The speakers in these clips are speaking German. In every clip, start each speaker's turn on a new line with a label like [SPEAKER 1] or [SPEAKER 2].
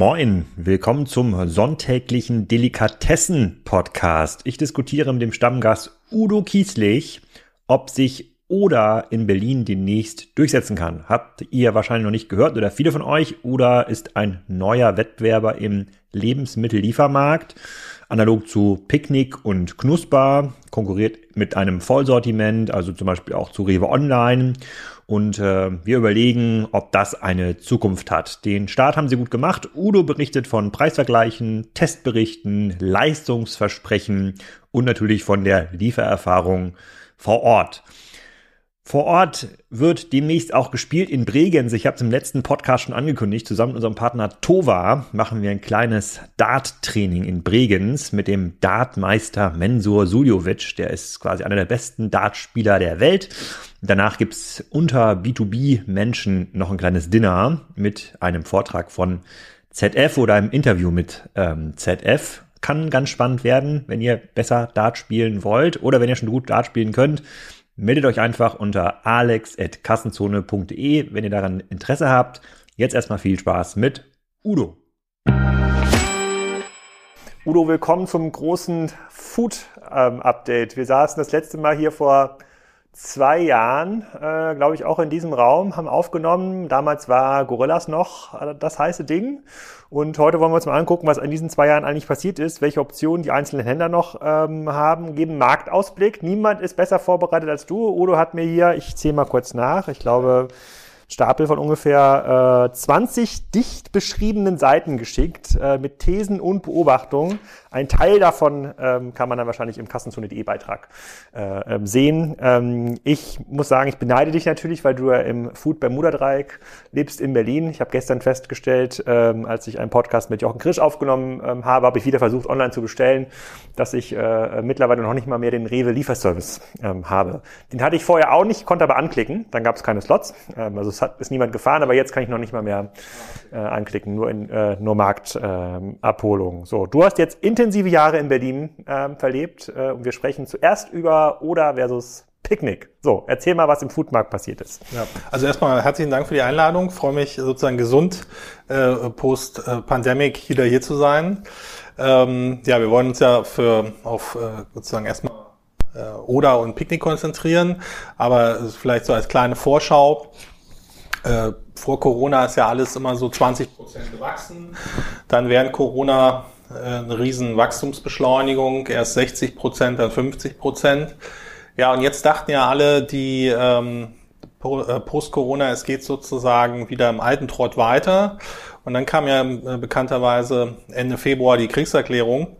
[SPEAKER 1] Moin, willkommen zum sonntäglichen Delikatessen-Podcast. Ich diskutiere mit dem Stammgast Udo Kieslich, ob sich Oda in Berlin demnächst durchsetzen kann. Habt ihr wahrscheinlich noch nicht gehört oder viele von euch. Oda ist ein neuer Wettbewerber im Lebensmittelliefermarkt. Analog zu Picknick und Knusper, konkurriert mit einem Vollsortiment, also zum Beispiel auch zu Rewe Online. Und äh, wir überlegen, ob das eine Zukunft hat. Den Start haben sie gut gemacht. Udo berichtet von Preisvergleichen, Testberichten, Leistungsversprechen und natürlich von der Liefererfahrung vor Ort. Vor Ort wird demnächst auch gespielt in Bregenz. Ich habe es im letzten Podcast schon angekündigt. Zusammen mit unserem Partner Tova machen wir ein kleines Dart-Training in Bregenz mit dem Dartmeister Mensur Suljovic. Der ist quasi einer der besten Dartspieler der Welt. Danach gibt's unter B2B-Menschen noch ein kleines Dinner mit einem Vortrag von ZF oder einem Interview mit ähm, ZF. Kann ganz spannend werden, wenn ihr besser Dart spielen wollt oder wenn ihr schon gut Dart spielen könnt meldet euch einfach unter alex.kassenzone.de, wenn ihr daran Interesse habt. Jetzt erstmal viel Spaß mit Udo. Udo, willkommen zum großen Food-Update. Wir saßen das letzte Mal hier vor zwei Jahren, äh, glaube ich, auch in diesem Raum, haben aufgenommen. Damals war Gorillas noch äh, das heiße Ding. Und heute wollen wir uns mal angucken, was in diesen zwei Jahren eigentlich passiert ist, welche Optionen die einzelnen Händler noch ähm, haben, geben Marktausblick. Niemand ist besser vorbereitet als du. Udo hat mir hier, ich zähle mal kurz nach, ich glaube, Stapel von ungefähr äh, 20 dicht beschriebenen Seiten geschickt äh, mit Thesen und Beobachtungen. Ein Teil davon ähm, kann man dann wahrscheinlich im Kassenzone.de Beitrag äh, ähm, sehen. Ähm, ich muss sagen, ich beneide dich natürlich, weil du ja im Food Bermuda Dreieck lebst in Berlin. Ich habe gestern festgestellt, ähm, als ich einen Podcast mit Jochen Krisch aufgenommen ähm, habe, habe ich wieder versucht, online zu bestellen, dass ich äh, mittlerweile noch nicht mal mehr den Rewe Lieferservice ähm, habe. Den hatte ich vorher auch nicht, konnte aber anklicken. Dann gab es keine Slots. Ähm, also hat, ist niemand gefahren, aber jetzt kann ich noch nicht mal mehr äh, anklicken, nur in äh, nur Marktabholung. so, du hast jetzt intensive Jahre in Berlin ähm, verlebt äh, und wir sprechen zuerst über Oder versus Picknick. So, erzähl mal, was im Foodmarkt passiert ist.
[SPEAKER 2] Ja, also erstmal herzlichen Dank für die Einladung. freue mich sozusagen gesund äh, post-Pandemic wieder hier zu sein. Ähm, ja, wir wollen uns ja für auf äh, sozusagen erstmal äh, Oder und Picknick konzentrieren, aber vielleicht so als kleine Vorschau. Äh, vor Corona ist ja alles immer so 20 Prozent gewachsen. Dann während Corona äh, eine riesen Wachstumsbeschleunigung, erst 60 Prozent, dann 50 Prozent. Ja, und jetzt dachten ja alle, die ähm, äh, Post-Corona, es geht sozusagen wieder im alten Trott weiter. Und dann kam ja äh, bekannterweise Ende Februar die Kriegserklärung.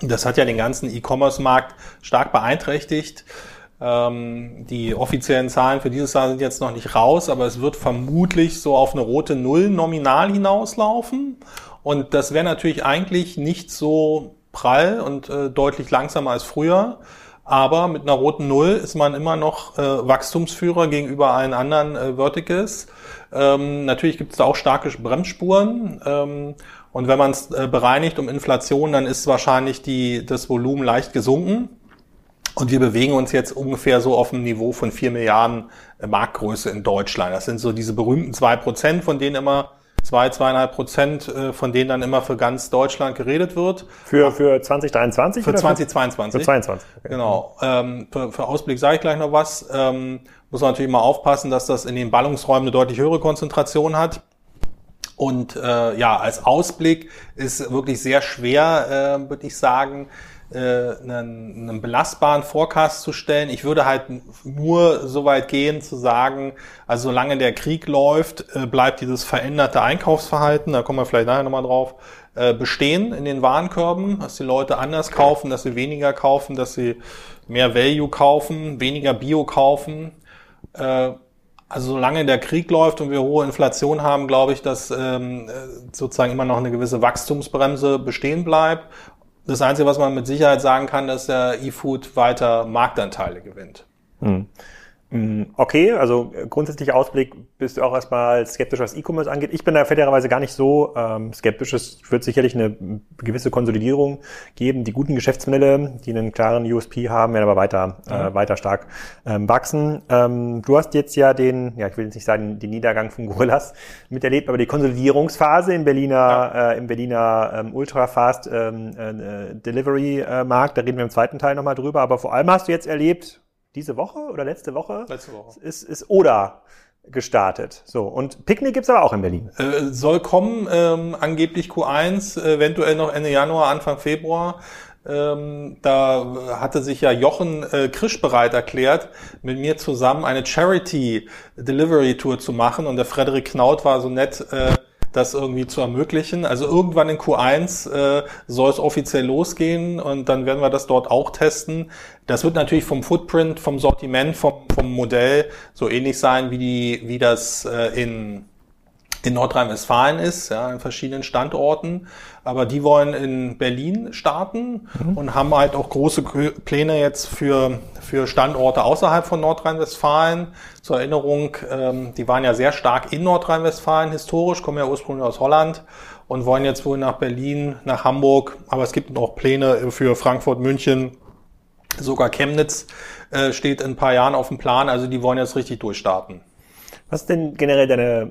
[SPEAKER 2] Das hat ja den ganzen E-Commerce-Markt stark beeinträchtigt. Ähm, die offiziellen Zahlen für dieses Jahr sind jetzt noch nicht raus, aber es wird vermutlich so auf eine rote Null nominal hinauslaufen. Und das wäre natürlich eigentlich nicht so prall und äh, deutlich langsamer als früher. Aber mit einer roten Null ist man immer noch äh, Wachstumsführer gegenüber allen anderen äh, Verticals. Ähm, natürlich gibt es da auch starke Bremsspuren. Ähm, und wenn man es äh, bereinigt um Inflation, dann ist wahrscheinlich die, das Volumen leicht gesunken. Und wir bewegen uns jetzt ungefähr so auf dem Niveau von vier Milliarden äh, Marktgröße in Deutschland. Das sind so diese berühmten zwei Prozent, von denen immer zwei, zweieinhalb Prozent, äh, von denen dann immer für ganz Deutschland geredet wird.
[SPEAKER 1] Für, für 2023?
[SPEAKER 2] Für 2022.
[SPEAKER 1] Für 22.
[SPEAKER 2] Okay. Genau. Ähm, für, für Ausblick sage ich gleich noch was. Ähm, muss man natürlich mal aufpassen, dass das in den Ballungsräumen eine deutlich höhere Konzentration hat. Und äh, ja, als Ausblick ist wirklich sehr schwer, äh, würde ich sagen, äh, einen, einen belastbaren Forecast zu stellen. Ich würde halt nur so weit gehen zu sagen, also solange der Krieg läuft, äh, bleibt dieses veränderte Einkaufsverhalten, da kommen wir vielleicht nachher nochmal drauf, äh, bestehen in den Warenkörben, dass die Leute anders kaufen, dass sie weniger kaufen, dass sie mehr Value kaufen, weniger Bio kaufen. Äh, also solange der Krieg läuft und wir hohe Inflation haben, glaube ich, dass ähm, sozusagen immer noch eine gewisse Wachstumsbremse bestehen bleibt das Einzige, was man mit Sicherheit sagen kann, dass der E-Food weiter Marktanteile gewinnt. Hm.
[SPEAKER 1] Mm, okay, also äh, grundsätzlicher Ausblick bist du auch erstmal skeptisch, was E-Commerce angeht. Ich bin da fairerweise gar nicht so ähm, skeptisch. Es wird sicherlich eine gewisse Konsolidierung geben. Die guten Geschäftsmodelle, die einen klaren USP haben, werden aber weiter, äh, mhm. äh, weiter stark ähm, wachsen. Ähm, du hast jetzt ja den, ja, ich will jetzt nicht sagen, den Niedergang von Gorillas miterlebt, aber die Konsolidierungsphase im Berliner, ja. äh, im Berliner ähm, Ultra-Fast ähm, äh, Delivery-Markt. Da reden wir im zweiten Teil nochmal drüber. Aber vor allem hast du jetzt erlebt, diese Woche oder letzte Woche,
[SPEAKER 2] letzte Woche.
[SPEAKER 1] Ist, ist Oda gestartet. So, und Picknick gibt's aber auch in Berlin.
[SPEAKER 2] Äh, soll kommen, ähm, angeblich Q1, eventuell noch Ende Januar, Anfang Februar. Ähm, da hatte sich ja Jochen äh, Krisch bereit erklärt, mit mir zusammen eine Charity Delivery Tour zu machen. Und der Frederik Knaut war so nett, äh, das irgendwie zu ermöglichen. Also irgendwann in Q1 äh, soll es offiziell losgehen und dann werden wir das dort auch testen. Das wird natürlich vom Footprint, vom Sortiment, vom, vom Modell so ähnlich sein, wie, die, wie das äh, in in Nordrhein-Westfalen ist, ja, in verschiedenen Standorten. Aber die wollen in Berlin starten mhm. und haben halt auch große Pläne jetzt für, für Standorte außerhalb von Nordrhein-Westfalen. Zur Erinnerung, ähm, die waren ja sehr stark in Nordrhein-Westfalen historisch, kommen ja ursprünglich aus Holland und wollen jetzt wohl nach Berlin, nach Hamburg. Aber es gibt noch Pläne für Frankfurt, München, sogar Chemnitz äh, steht in ein paar Jahren auf dem Plan. Also die wollen jetzt richtig durchstarten.
[SPEAKER 1] Was ist denn generell deine,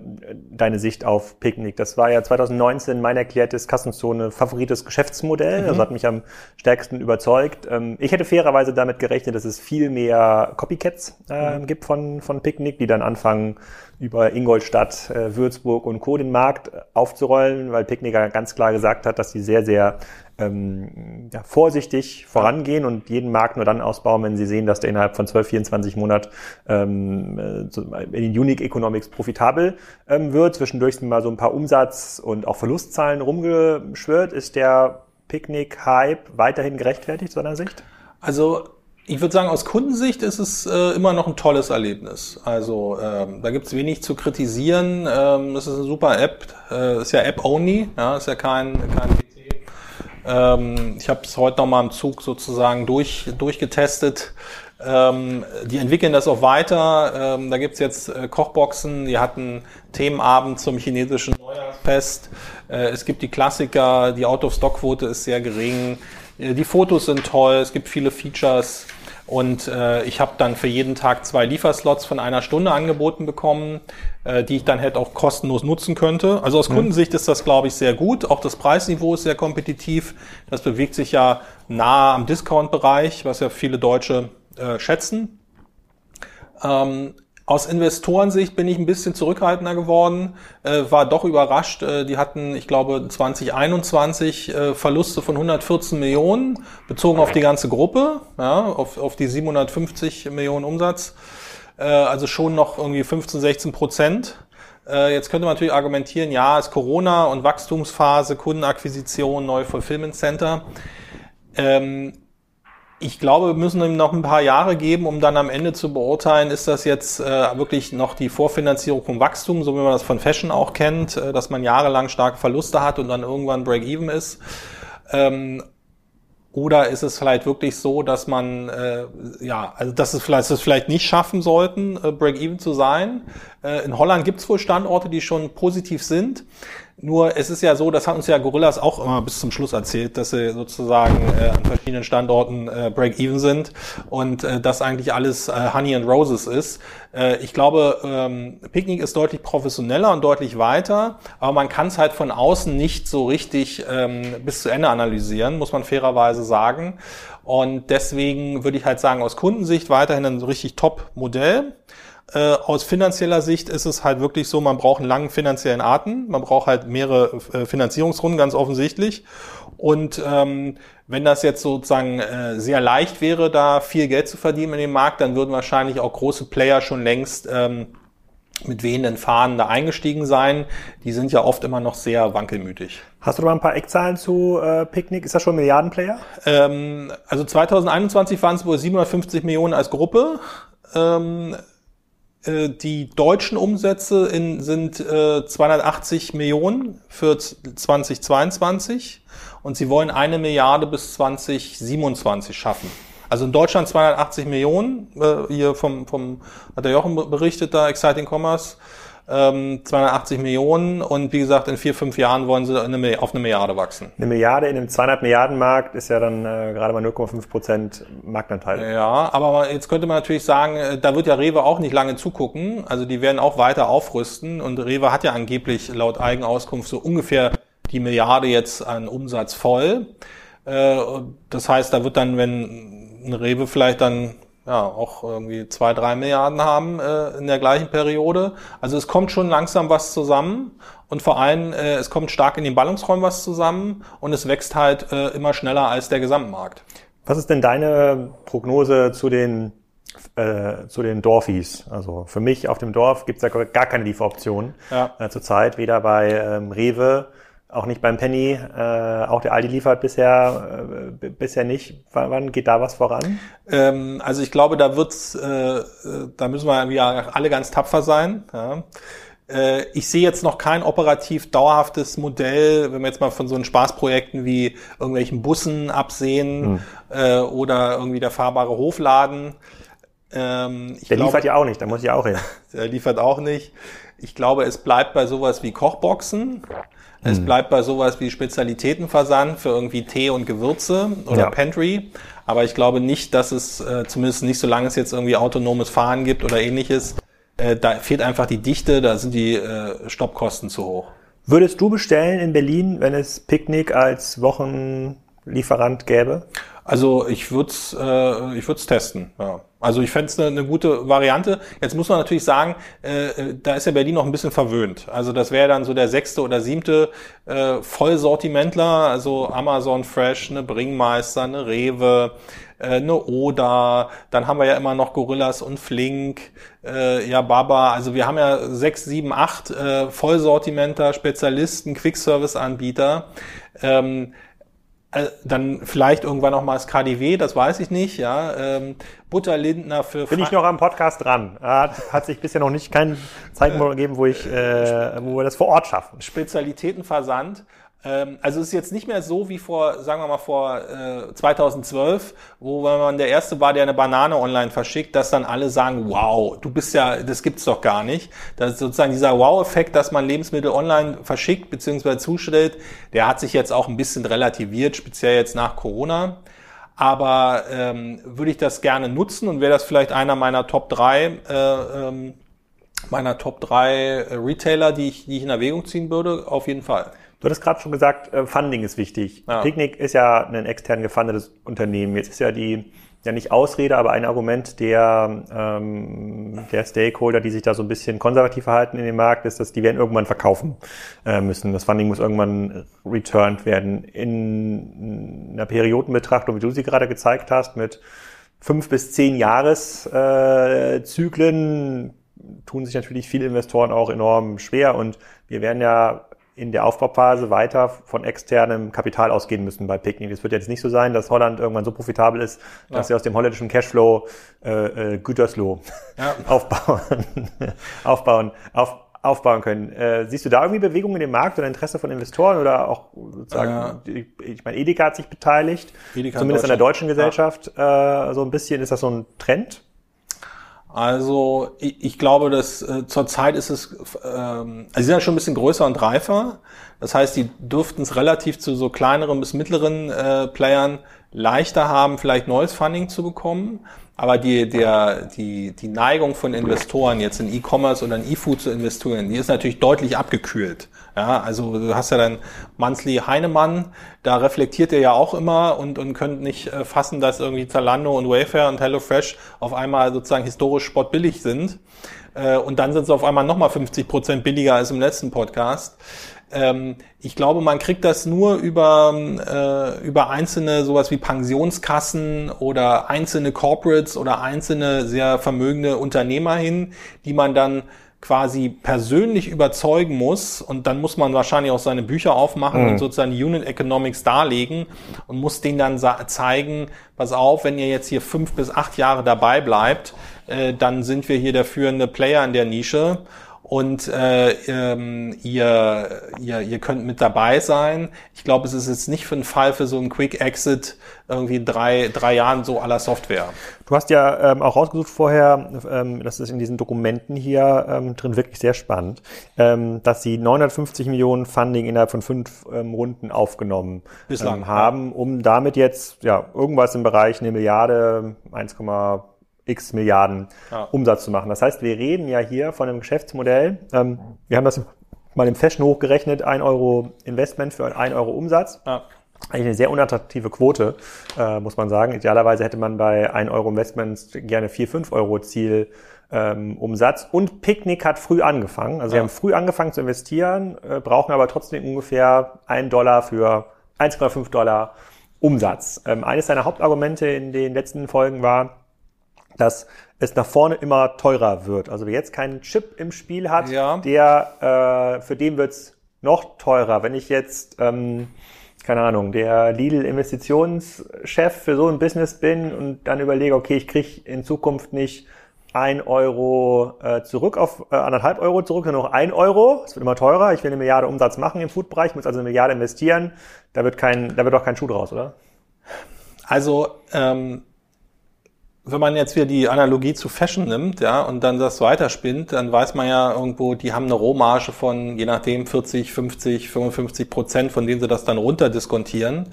[SPEAKER 1] deine Sicht auf Picknick? Das war ja 2019 mein erklärtes Kassenzone favorites Geschäftsmodell. Mhm. Das hat mich am stärksten überzeugt. Ähm, ich hätte fairerweise damit gerechnet, dass es viel mehr Copycats äh, mhm. gibt von, von Picknick, die dann anfangen, über Ingolstadt, äh, Würzburg und Co. den Markt aufzurollen, weil Picknicker ganz klar gesagt hat, dass sie sehr, sehr ähm, ja, vorsichtig vorangehen und jeden Markt nur dann ausbauen, wenn sie sehen, dass der innerhalb von 12, 24 Monaten ähm, äh, in den Unique Economics profitabel ähm, wird. Zwischendurch sind mal so ein paar Umsatz- und auch Verlustzahlen rumgeschwört. Ist der Picknick-Hype weiterhin gerechtfertigt, aus deiner Sicht?
[SPEAKER 2] Also ich würde sagen, aus Kundensicht ist es äh, immer noch ein tolles Erlebnis. Also ähm, da gibt's wenig zu kritisieren. Ähm, das ist eine super App. Äh, ist ja App-only, ja, ist ja kein, kein PC. Ähm, ich habe es heute nochmal im Zug sozusagen durch, durchgetestet. Ähm, die entwickeln das auch weiter. Ähm, da gibt's jetzt äh, Kochboxen, die hatten Themenabend zum chinesischen Neujahrsfest. Äh, es gibt die Klassiker, die Out-of-Stock-Quote ist sehr gering. Äh, die Fotos sind toll, es gibt viele Features. Und äh, ich habe dann für jeden Tag zwei Lieferslots von einer Stunde angeboten bekommen, äh, die ich dann halt auch kostenlos nutzen könnte. Also aus mhm. Kundensicht ist das, glaube ich, sehr gut. Auch das Preisniveau ist sehr kompetitiv. Das bewegt sich ja nahe am Discount-Bereich, was ja viele Deutsche äh, schätzen. Ähm, aus Investorensicht bin ich ein bisschen zurückhaltender geworden, äh, war doch überrascht. Äh, die hatten, ich glaube, 2021 äh, Verluste von 114 Millionen, bezogen auf die ganze Gruppe, ja, auf, auf die 750 Millionen Umsatz. Äh, also schon noch irgendwie 15, 16 Prozent. Äh, jetzt könnte man natürlich argumentieren, ja, ist Corona und Wachstumsphase, Kundenakquisition, neue Fulfillment Center. Ähm, ich glaube, wir müssen ihm noch ein paar Jahre geben, um dann am Ende zu beurteilen, ist das jetzt äh, wirklich noch die Vorfinanzierung vom Wachstum, so wie man das von Fashion auch kennt, äh, dass man jahrelang starke Verluste hat und dann irgendwann Break-Even ist. Ähm, oder ist es vielleicht wirklich so, dass man, äh, ja, also dass es vielleicht, dass es vielleicht nicht schaffen sollten, äh, Break-Even zu sein. Äh, in Holland gibt es wohl Standorte, die schon positiv sind. Nur es ist ja so, das hat uns ja Gorillas auch immer bis zum Schluss erzählt, dass sie sozusagen äh, an verschiedenen Standorten äh, Break-Even sind und äh, das eigentlich alles äh, Honey and Roses ist. Äh, ich glaube, ähm, Picnic ist deutlich professioneller und deutlich weiter, aber man kann es halt von außen nicht so richtig ähm, bis zu Ende analysieren, muss man fairerweise sagen. Und deswegen würde ich halt sagen, aus Kundensicht weiterhin ein richtig Top-Modell. Äh, aus finanzieller Sicht ist es halt wirklich so, man braucht einen langen finanziellen Atem, man braucht halt mehrere äh, Finanzierungsrunden, ganz offensichtlich. Und ähm, wenn das jetzt sozusagen äh, sehr leicht wäre, da viel Geld zu verdienen in dem Markt, dann würden wahrscheinlich auch große Player schon längst ähm, mit wehenden Fahnen da eingestiegen sein. Die sind ja oft immer noch sehr wankelmütig.
[SPEAKER 1] Hast du da mal ein paar Eckzahlen zu äh, Picknick? Ist das schon ein Milliardenplayer?
[SPEAKER 2] Ähm, also 2021 waren es wohl 750 Millionen als Gruppe. Ähm, äh, die deutschen Umsätze in, sind äh, 280 Millionen für 2022 und sie wollen eine Milliarde bis 2027 schaffen. Also in Deutschland 280 Millionen, äh, hier vom, vom, hat der Jochen berichtet da, Exciting Commerce, ähm, 280 Millionen und wie gesagt, in vier, fünf Jahren wollen sie eine, auf eine Milliarde wachsen.
[SPEAKER 1] Eine Milliarde in einem 200 Milliarden Markt ist ja dann äh, gerade mal 0,5 Prozent Marktanteil.
[SPEAKER 2] Ja, aber jetzt könnte man natürlich sagen, äh, da wird ja Rewe auch nicht lange zugucken. Also die werden auch weiter aufrüsten und Rewe hat ja angeblich laut Eigenauskunft so ungefähr die Milliarde jetzt an Umsatz voll. Äh, das heißt, da wird dann, wenn ein Rewe vielleicht dann ja, auch irgendwie zwei, drei Milliarden haben äh, in der gleichen Periode. Also es kommt schon langsam was zusammen und vor allem äh, es kommt stark in den Ballungsräumen was zusammen und es wächst halt äh, immer schneller als der Gesamtmarkt.
[SPEAKER 1] Was ist denn deine Prognose zu den äh, zu den Dorfies? Also für mich auf dem Dorf gibt es ja gar keine Lieferoption ja. äh, zurzeit, weder bei ähm, Rewe auch nicht beim Penny, äh, auch der Aldi liefert bisher äh, bisher nicht. W wann geht da was voran?
[SPEAKER 2] Ähm, also ich glaube, da wird's, äh, da müssen wir ja alle ganz tapfer sein. Ja. Äh, ich sehe jetzt noch kein operativ dauerhaftes Modell, wenn wir jetzt mal von so einen Spaßprojekten wie irgendwelchen Bussen absehen hm. äh, oder irgendwie der fahrbare Hofladen.
[SPEAKER 1] Ähm, der glaub, liefert ja auch nicht, da muss ich auch hin.
[SPEAKER 2] der liefert auch nicht. Ich glaube, es bleibt bei sowas wie Kochboxen. Es hm. bleibt bei sowas wie Spezialitätenversand für irgendwie Tee und Gewürze oder ja. Pantry. Aber ich glaube nicht, dass es, äh, zumindest nicht solange es jetzt irgendwie autonomes Fahren gibt oder ähnliches, äh, da fehlt einfach die Dichte, da sind die äh, Stoppkosten zu hoch.
[SPEAKER 1] Würdest du bestellen in Berlin, wenn es Picknick als Wochenlieferant gäbe?
[SPEAKER 2] Also ich würde es äh, ich würd's testen, ja. Also ich fände es eine, eine gute Variante. Jetzt muss man natürlich sagen, äh, da ist ja Berlin noch ein bisschen verwöhnt. Also das wäre dann so der sechste oder siebte äh, Vollsortimentler, also Amazon Fresh, eine Bringmeister, eine Rewe, äh, eine Oda, dann haben wir ja immer noch Gorillas und Flink, äh, ja Baba. Also wir haben ja sechs, sieben, acht äh, Vollsortimenter, Spezialisten, Quick-Service-Anbieter. Ähm, äh, dann vielleicht irgendwann noch mal das KDW, das weiß ich nicht, ja. Ähm, Butter Lindner für
[SPEAKER 1] Bin ich noch am Podcast dran. Hat, hat sich bisher noch nicht kein Zeitpunkt gegeben, wo ich, äh, wo wir das vor Ort schaffen.
[SPEAKER 2] Spezialitätenversand. Ähm, also es ist jetzt nicht mehr so wie vor, sagen wir mal vor äh, 2012, wo wenn man der erste war, der eine Banane online verschickt, dass dann alle sagen, wow, du bist ja, das gibt's doch gar nicht. Das ist sozusagen dieser Wow-Effekt, dass man Lebensmittel online verschickt bzw. zustellt, der hat sich jetzt auch ein bisschen relativiert, speziell jetzt nach Corona. Aber ähm, würde ich das gerne nutzen und wäre das vielleicht einer meiner Top 3 äh, ähm, meiner Top 3 Retailer, die ich, die ich in Erwägung ziehen würde, auf jeden Fall.
[SPEAKER 1] Du hattest gerade schon gesagt, äh, Funding ist wichtig. Ja. Picknick ist ja ein extern gefundetes Unternehmen. Jetzt ist ja die, ja nicht Ausrede, aber ein Argument der, ähm, der Stakeholder, die sich da so ein bisschen konservativ verhalten in dem Markt, ist, dass die werden irgendwann verkaufen äh, müssen. Das Funding muss irgendwann returned werden. In einer Periodenbetrachtung, wie du sie gerade gezeigt hast, mit fünf bis zehn Jahreszyklen, äh, tun sich natürlich viele Investoren auch enorm schwer und wir werden ja in der Aufbauphase weiter von externem Kapital ausgehen müssen bei Picknick. Es wird jetzt nicht so sein, dass Holland irgendwann so profitabel ist, dass ja. sie aus dem holländischen Cashflow äh, äh, Gütersloh ja. aufbauen, aufbauen, auf, aufbauen können. Äh, siehst du da irgendwie Bewegungen in dem Markt oder Interesse von Investoren oder auch sozusagen, äh, ich meine, Edeka hat sich beteiligt, Edeka zumindest an der deutschen Gesellschaft, ja. äh, so ein bisschen. Ist das so ein Trend?
[SPEAKER 2] Also ich, ich glaube, dass äh, zurzeit ist es, ähm, also sie sind ja schon ein bisschen größer und reifer. Das heißt, die dürften es relativ zu so kleineren bis mittleren äh, Playern leichter haben, vielleicht neues Funding zu bekommen. Aber die, der, die, die Neigung von Investoren jetzt in E-Commerce oder in E-Food zu investieren, die ist natürlich deutlich abgekühlt. Ja, also du hast ja dann Monthly Heinemann, da reflektiert er ja auch immer und, und könnt nicht äh, fassen, dass irgendwie Zalando und Wayfair und HelloFresh auf einmal sozusagen historisch sportbillig sind. Äh, und dann sind sie auf einmal nochmal 50 Prozent billiger als im letzten Podcast. Ähm, ich glaube, man kriegt das nur über, äh, über einzelne sowas wie Pensionskassen oder einzelne Corporates oder einzelne sehr vermögende Unternehmer hin, die man dann quasi persönlich überzeugen muss und dann muss man wahrscheinlich auch seine Bücher aufmachen mhm. und sozusagen Unit Economics darlegen und muss denen dann zeigen, pass auf, wenn ihr jetzt hier fünf bis acht Jahre dabei bleibt, äh, dann sind wir hier der führende Player in der Nische und äh, ähm, ihr, ihr, ihr könnt mit dabei sein. Ich glaube, es ist jetzt nicht für einen Fall für so einen Quick Exit irgendwie drei, drei Jahren so aller Software.
[SPEAKER 1] Du hast ja ähm, auch rausgesucht vorher, ähm, das ist in diesen Dokumenten hier ähm, drin wirklich sehr spannend, ähm, dass sie 950 Millionen Funding innerhalb von fünf ähm, Runden aufgenommen
[SPEAKER 2] Bislang,
[SPEAKER 1] ähm, haben, um damit jetzt ja irgendwas im Bereich eine Milliarde, 1, x Milliarden ja. Umsatz zu machen. Das heißt, wir reden ja hier von einem Geschäftsmodell. Ähm, wir haben das mal im Fashion hochgerechnet, 1 Euro Investment für 1 Euro Umsatz. Ja. Eigentlich eine sehr unattraktive Quote, äh, muss man sagen. Idealerweise hätte man bei 1 Euro Investments gerne 4, 5 Euro Ziel ähm, Umsatz. Und Picknick hat früh angefangen. Also ja. sie haben früh angefangen zu investieren, äh, brauchen aber trotzdem ungefähr 1 Dollar für 1,5 Dollar Umsatz. Ähm, eines seiner Hauptargumente in den letzten Folgen war, dass es nach vorne immer teurer wird. Also wer jetzt keinen Chip im Spiel hat, ja. der äh, für den wird's noch teurer. Wenn ich jetzt, ähm, keine Ahnung, der Lidl-Investitionschef für so ein Business bin und dann überlege, okay, ich kriege in Zukunft nicht ein Euro äh, zurück auf äh, anderthalb Euro zurück, sondern noch ein Euro. Es wird immer teurer. Ich will eine Milliarde Umsatz machen im Foodbereich, muss also eine Milliarde investieren. Da wird kein, da wird doch kein Schuh draus, oder?
[SPEAKER 2] Also ähm, wenn man jetzt wieder die Analogie zu Fashion nimmt, ja, und dann das weiterspinnt, dann weiß man ja irgendwo, die haben eine Rohmarge von, je nachdem, 40, 50, 55 Prozent, von denen sie das dann runterdiskontieren.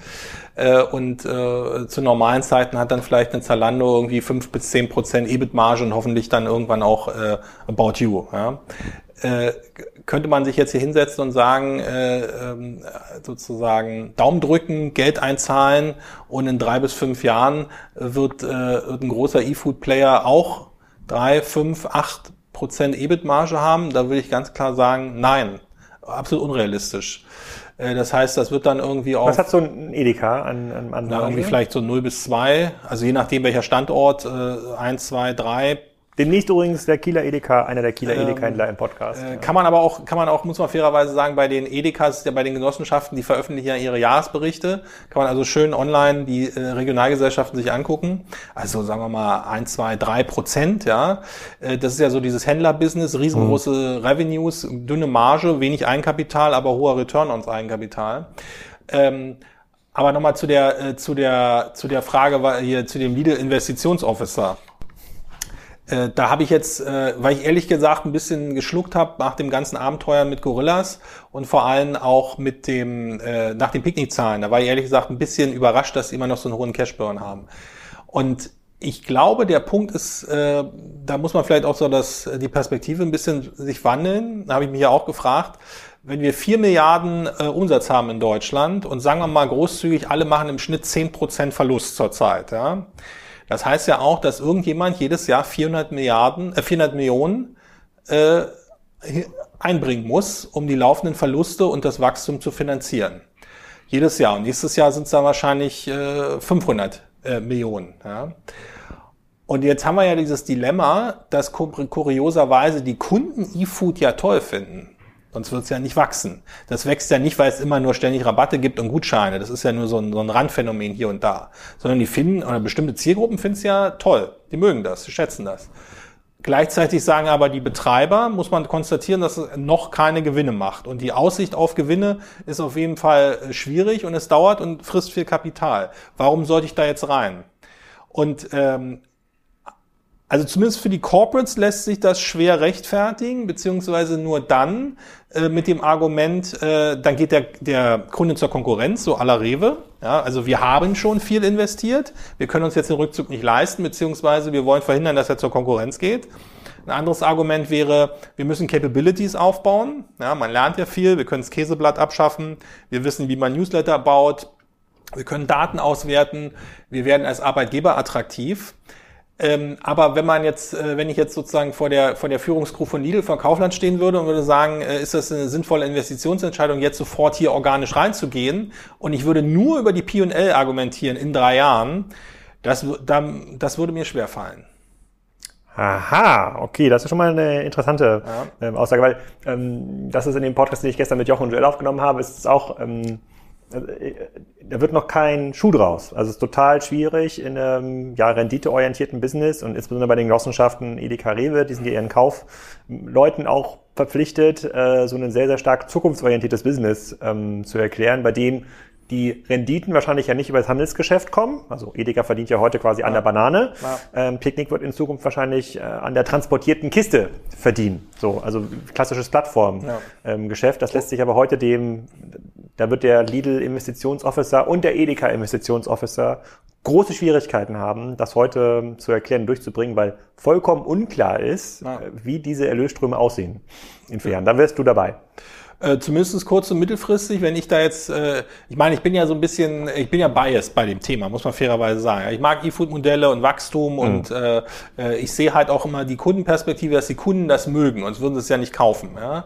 [SPEAKER 2] Äh, und äh, zu normalen Zeiten hat dann vielleicht eine Zalando irgendwie 5 bis 10 Prozent EBIT-Marge und hoffentlich dann irgendwann auch äh, About You. Ja. Äh, könnte man sich jetzt hier hinsetzen und sagen, äh, ähm, sozusagen Daumen drücken, Geld einzahlen und in drei bis fünf Jahren wird, äh, wird ein großer E-Food-Player auch drei, fünf, acht Prozent EBIT-Marge haben? Da würde ich ganz klar sagen, nein, absolut unrealistisch. Äh, das heißt, das wird dann irgendwie auch.
[SPEAKER 1] Was hat so ein Edeka an, an,
[SPEAKER 2] an na, irgendwie vielleicht so 0 bis 2, also je nachdem welcher Standort, äh, 1, 2, 3
[SPEAKER 1] Demnächst übrigens der Kieler Edeka, einer der Kieler ähm, Edeka-Händler im Podcast.
[SPEAKER 2] Äh. Kann man aber auch, kann man auch, muss man fairerweise sagen, bei den Edekas, bei den Genossenschaften, die veröffentlichen ja ihre Jahresberichte. Kann man also schön online die äh, Regionalgesellschaften sich angucken. Also sagen wir mal ein, zwei, drei Prozent, ja. Äh, das ist ja so dieses Händlerbusiness, riesengroße mhm. Revenues, dünne Marge, wenig Eigenkapital, aber hoher Return on Eigenkapital. Ähm, aber nochmal zu der, äh, zu der, zu der Frage, hier, zu dem Lead Investitionsofficer. Äh, da habe ich jetzt, äh, weil ich ehrlich gesagt ein bisschen geschluckt habe nach dem ganzen Abenteuer mit Gorillas und vor allem auch mit dem äh, nach den Picknickzahlen, da war ich ehrlich gesagt ein bisschen überrascht, dass sie immer noch so einen hohen Cashburn haben. Und ich glaube, der Punkt ist, äh, da muss man vielleicht auch so das, die Perspektive ein bisschen sich wandeln. Da habe ich mich ja auch gefragt, wenn wir vier Milliarden äh, Umsatz haben in Deutschland und sagen wir mal großzügig, alle machen im Schnitt zehn Prozent Verlust zurzeit, ja das heißt ja auch, dass irgendjemand jedes Jahr 400 Milliarden, äh 400 Millionen äh, einbringen muss, um die laufenden Verluste und das Wachstum zu finanzieren. Jedes Jahr. Und nächstes Jahr sind es dann wahrscheinlich äh, 500 äh, Millionen. Ja. Und jetzt haben wir ja dieses Dilemma, dass kurioserweise die Kunden E-Food ja toll finden. Sonst wird es ja nicht wachsen. Das wächst ja nicht, weil es immer nur ständig Rabatte gibt und Gutscheine. Das ist ja nur so ein, so ein Randphänomen hier und da. Sondern die finden, oder bestimmte Zielgruppen finden es ja toll. Die mögen das, die schätzen das. Gleichzeitig sagen aber die Betreiber, muss man konstatieren, dass es noch keine Gewinne macht. Und die Aussicht auf Gewinne ist auf jeden Fall äh, schwierig und es dauert und frisst viel Kapital. Warum sollte ich da jetzt rein? Und ähm, also zumindest für die Corporates lässt sich das schwer rechtfertigen, beziehungsweise nur dann äh, mit dem Argument, äh, dann geht der, der Kunde zur Konkurrenz, so aller Rewe. Ja, also wir haben schon viel investiert, wir können uns jetzt den Rückzug nicht leisten, beziehungsweise wir wollen verhindern, dass er zur Konkurrenz geht. Ein anderes Argument wäre, wir müssen Capabilities aufbauen. Ja, man lernt ja viel, wir können das Käseblatt abschaffen, wir wissen, wie man Newsletter baut, wir können Daten auswerten, wir werden als Arbeitgeber attraktiv. Ähm, aber wenn man jetzt, äh, wenn ich jetzt sozusagen vor der, vor der Führungskrew von Lidl, von Kaufland stehen würde und würde sagen, äh, ist das eine sinnvolle Investitionsentscheidung, jetzt sofort hier organisch reinzugehen und ich würde nur über die P&L argumentieren in drei Jahren, das, dann, das würde mir schwer fallen.
[SPEAKER 1] Aha, okay, das ist schon mal eine interessante ja. ähm, Aussage, weil ähm, das ist in dem Podcast, den ich gestern mit Jochen und Joel aufgenommen habe, ist es auch ähm, äh, da wird noch kein Schuh draus. Also es ist total schwierig in einem ja, renditeorientierten Business und insbesondere bei den Genossenschaften Edeka Rewe, die sind ja ihren Kaufleuten auch verpflichtet, äh, so ein sehr, sehr stark zukunftsorientiertes Business ähm, zu erklären, bei dem die Renditen wahrscheinlich ja nicht über das Handelsgeschäft kommen. Also Edeka verdient ja heute quasi ja. an der Banane. Ja. Ähm, Picknick wird in Zukunft wahrscheinlich äh, an der transportierten Kiste verdienen. So, also klassisches Plattformgeschäft. Ja. Ähm, das lässt sich aber heute dem, da wird der Lidl Investitionsofficer und der Edeka Investitionsofficer große Schwierigkeiten haben, das heute zu erklären, durchzubringen, weil vollkommen unklar ist, äh, wie diese Erlösströme aussehen in vier Jahren. Da wärst du dabei.
[SPEAKER 2] Äh, zumindest kurz- und mittelfristig, wenn ich da jetzt, äh, ich meine, ich bin ja so ein bisschen, ich bin ja biased bei dem Thema, muss man fairerweise sagen. Ich mag E-Food-Modelle und Wachstum mhm. und äh, äh, ich sehe halt auch immer die Kundenperspektive, dass die Kunden das mögen, sonst würden sie es ja nicht kaufen. Ja?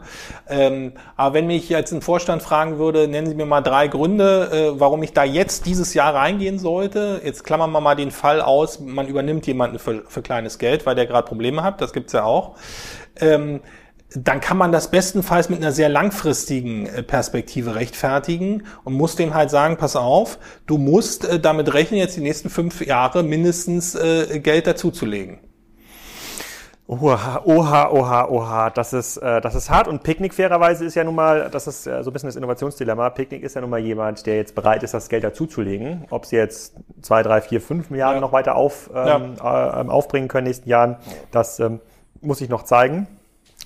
[SPEAKER 2] Ähm, aber wenn mich jetzt ein Vorstand fragen würde, nennen Sie mir mal drei Gründe, äh, warum ich da jetzt dieses Jahr reingehen sollte. Jetzt klammern wir mal den Fall aus, man übernimmt jemanden für, für kleines Geld, weil der gerade Probleme hat, das gibt's ja auch. Ähm, dann kann man das bestenfalls mit einer sehr langfristigen äh, Perspektive rechtfertigen und muss dem halt sagen, pass auf, du musst äh, damit rechnen, jetzt die nächsten fünf Jahre mindestens äh, Geld dazuzulegen.
[SPEAKER 1] Oha, oha, oha, oha, das ist, äh, das ist hart. Und Picknick fairerweise ist ja nun mal, das ist äh, so ein bisschen das Innovationsdilemma. Picknick ist ja nun mal jemand, der jetzt bereit ist, das Geld dazuzulegen. Ob sie jetzt zwei, drei, vier, fünf Milliarden ja. noch weiter auf, ähm, ja. äh, aufbringen können in den nächsten Jahren, das ähm, muss ich noch zeigen.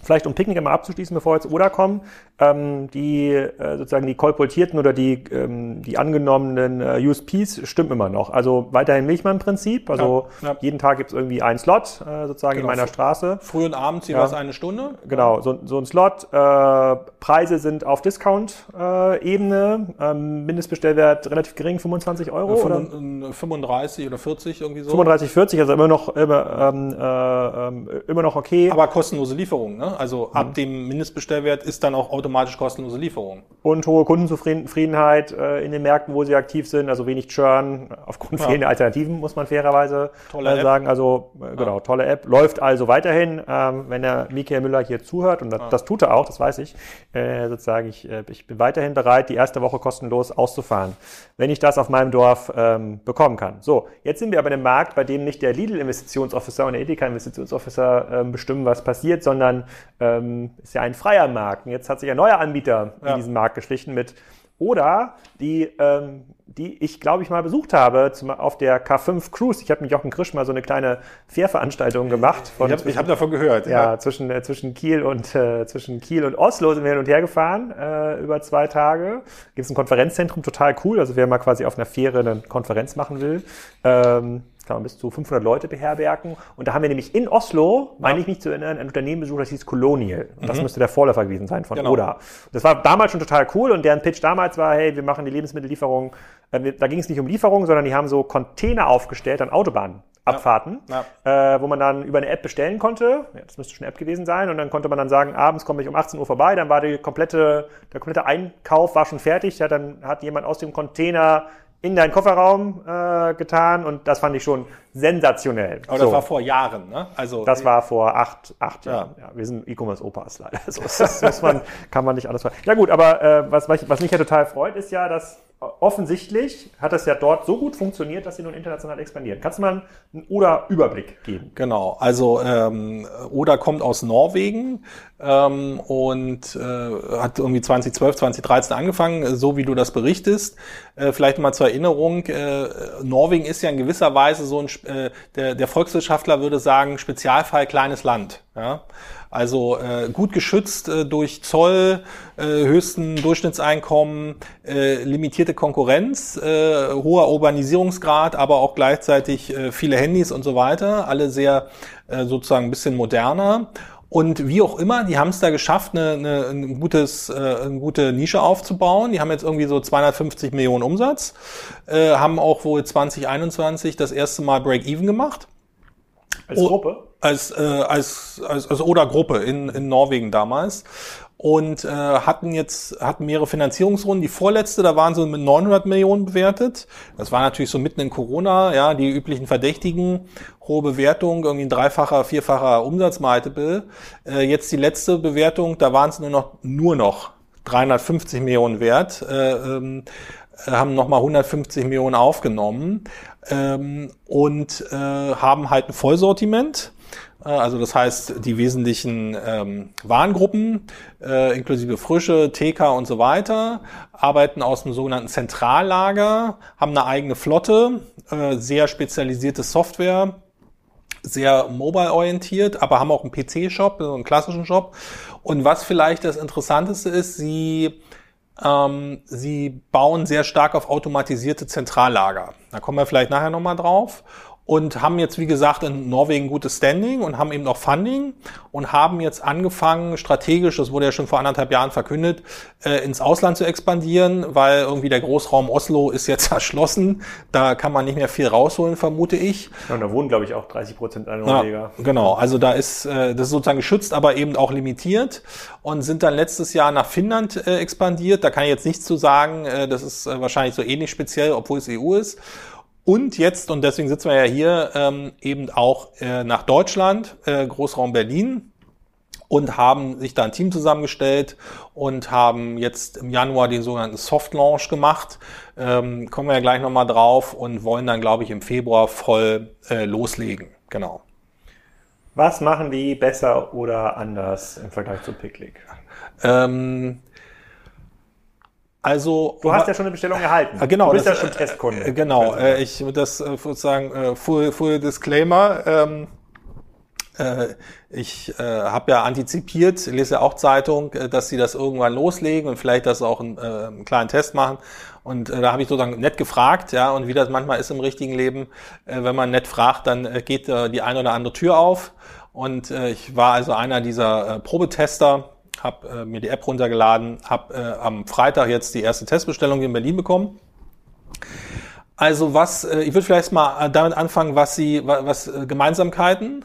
[SPEAKER 1] Vielleicht um Picknick einmal abzuschließen, bevor wir jetzt Oder kommen, ähm, die äh, sozusagen die kolportierten oder die, ähm, die angenommenen äh, USPs stimmen immer noch. Also weiterhin Milchmann-Prinzip, also ja, ja. jeden Tag gibt es irgendwie einen Slot äh, sozusagen genau. in meiner Straße.
[SPEAKER 2] Früh und abends jeweils ja. eine Stunde.
[SPEAKER 1] Genau, so, so ein Slot. Äh, Preise sind auf Discount-Ebene, äh, ähm, Mindestbestellwert relativ gering, 25 Euro.
[SPEAKER 2] Ja, oder? 35 oder 40 irgendwie so.
[SPEAKER 1] 35, 40, also immer noch immer, ähm, äh, ähm, immer noch okay.
[SPEAKER 2] Aber kostenlose Lieferung, ne? Also mhm. ab dem Mindestbestellwert ist dann auch automatisch kostenlose Lieferung.
[SPEAKER 1] Und hohe Kundenzufriedenheit äh, in den Märkten, wo sie aktiv sind, also wenig Churn aufgrund ja. fehlender Alternativen, muss man fairerweise tolle äh, sagen. Also äh, genau, tolle App. Läuft also weiterhin, ähm, wenn der Michael Müller hier zuhört, und das, das tut er auch, das weiß ich, äh, sozusagen, ich, äh, ich bin weiterhin bereit, die erste Woche kostenlos auszufahren, wenn ich das auf meinem Dorf ähm, bekommen kann. So, jetzt sind wir aber in einem Markt, bei dem nicht der Lidl-Investitionsofficer und der Edeka-Investitionsofficer ähm, bestimmen, was passiert, sondern ähm, ist ja ein freier Markt. Und jetzt hat sich ein neuer Anbieter ja. in diesen Markt geschlichen mit oder die, ähm, die ich glaube ich mal besucht habe zum, auf der K5 Cruise. Ich habe mit Jochen Krisch mal so eine kleine Fährveranstaltung gemacht.
[SPEAKER 2] Von ich habe hab davon gehört.
[SPEAKER 1] Ja, ja. zwischen äh, zwischen Kiel und äh, zwischen Kiel und Oslo sind wir hin und her gefahren äh, über zwei Tage. Gibt es ein Konferenzzentrum, total cool. Also wer mal quasi auf einer Fähre eine Konferenz machen will. Ähm, kann man bis zu 500 Leute beherbergen. Und da haben wir nämlich in Oslo, meine ich mich zu erinnern, ein Unternehmen besucht, das hieß Colonial. Und das mhm. müsste der Vorläufer gewesen sein von genau. Oda. Das war damals schon total cool und deren Pitch damals war, hey, wir machen die Lebensmittellieferung. Äh, da ging es nicht um Lieferung, sondern die haben so Container aufgestellt an Autobahnen. Abfahrten, ja, ja. Äh, wo man dann über eine App bestellen konnte. Ja, das müsste schon eine App gewesen sein. Und dann konnte man dann sagen, abends komme ich um 18 Uhr vorbei. Dann war die komplette, der komplette Einkauf war schon fertig. Ja, dann hat jemand aus dem Container in deinen Kofferraum äh, getan und das fand ich schon sensationell.
[SPEAKER 2] Aber so. das war vor Jahren, ne?
[SPEAKER 1] Also das war vor acht, acht ja. Jahren. Ja, wir sind E-Commerce-Opas leider. So, das muss man, kann man nicht alles. Ja gut, aber äh, was, was mich ja total freut, ist ja, dass offensichtlich hat das ja dort so gut funktioniert, dass sie nun international expandieren. Kannst du mal einen Oder-Überblick geben?
[SPEAKER 2] Genau, also ähm, Oder kommt aus Norwegen ähm, und äh, hat irgendwie 2012, 2013 angefangen, so wie du das berichtest. Äh, vielleicht mal zur Erinnerung, äh, Norwegen ist ja in gewisser Weise so ein, äh, der, der Volkswirtschaftler würde sagen, Spezialfall kleines Land. Ja? Also äh, gut geschützt äh, durch Zoll, äh, höchsten Durchschnittseinkommen, äh, limitierte Konkurrenz, äh, hoher Urbanisierungsgrad, aber auch gleichzeitig äh, viele Handys und so weiter, alle sehr äh, sozusagen ein bisschen moderner. Und wie auch immer, die haben es da geschafft, eine, eine, ein gutes, äh, eine gute Nische aufzubauen. Die haben jetzt irgendwie so 250 Millionen Umsatz, äh, haben auch wohl 2021 das erste Mal Break-Even gemacht.
[SPEAKER 1] Als Gruppe?
[SPEAKER 2] Als, äh, als, als, als Oder-Gruppe in, in Norwegen damals und äh, hatten jetzt hatten mehrere Finanzierungsrunden. Die vorletzte, da waren sie mit 900 Millionen bewertet. Das war natürlich so mitten in Corona, ja, die üblichen Verdächtigen, hohe Bewertung, irgendwie ein dreifacher, vierfacher Umsatzmultiple. Äh, jetzt die letzte Bewertung, da waren es nur noch nur noch 350 Millionen wert. Äh, ähm, haben nochmal 150 Millionen aufgenommen ähm, und äh, haben halt ein Vollsortiment Äh, also das heißt, die wesentlichen ähm, Warengruppen, äh, inklusive Frische, TK und so weiter, arbeiten aus dem sogenannten Zentrallager, haben eine eigene Flotte, äh, sehr spezialisierte Software, sehr mobile-orientiert, aber haben auch einen PC-Shop, also einen klassischen Shop. Und was vielleicht das Interessanteste ist, sie ähm, sie bauen sehr stark auf automatisierte Zentrallager. Da kommen wir vielleicht nachher nochmal drauf und haben jetzt, wie gesagt, in Norwegen gutes Standing und haben eben noch Funding und haben jetzt angefangen, strategisch, das wurde ja schon vor anderthalb Jahren verkündet, äh, ins Ausland zu expandieren, weil irgendwie der Großraum Oslo ist jetzt erschlossen. Da kann man nicht mehr viel rausholen, vermute ich.
[SPEAKER 1] Ja, und da wohnen, glaube ich, auch 30 Prozent aller Norweger.
[SPEAKER 2] Ja, genau, also da ist äh, das ist sozusagen geschützt, aber eben auch limitiert und sind dann letztes Jahr nach Finnland äh, expandiert. Da kann ich jetzt nichts zu sagen. Äh, das ist äh, wahrscheinlich so ähnlich speziell, obwohl es EU ist. Und jetzt, und deswegen sitzen wir ja hier, ähm, eben auch äh, nach Deutschland, äh, Großraum Berlin und haben sich da ein Team zusammengestellt und haben jetzt im Januar den sogenannten Soft Launch gemacht. Ähm, kommen wir ja gleich nochmal drauf und wollen dann, glaube ich, im Februar voll äh, loslegen. Genau.
[SPEAKER 1] Was machen die besser oder anders im Vergleich zu Picnic?
[SPEAKER 2] Ähm, also
[SPEAKER 1] du hast ja schon eine Bestellung erhalten.
[SPEAKER 2] Äh, genau,
[SPEAKER 1] du bist
[SPEAKER 2] das,
[SPEAKER 1] ja schon Testkunde.
[SPEAKER 2] Äh, genau, äh, ich das äh, sozusagen äh, full, full Disclaimer. Ähm, äh, ich äh, habe ja antizipiert, lese ja auch Zeitung, dass sie das irgendwann loslegen und vielleicht das auch einen, äh, einen kleinen Test machen. Und äh, da habe ich sozusagen nett gefragt, ja, und wie das manchmal ist im richtigen Leben, äh, wenn man nett fragt, dann äh, geht äh, die eine oder andere Tür auf. Und äh, ich war also einer dieser äh, Probetester habe äh, mir die App runtergeladen, habe äh, am Freitag jetzt die erste Testbestellung in Berlin bekommen. Also was, äh, ich würde vielleicht mal äh, damit anfangen, was sie, was äh, Gemeinsamkeiten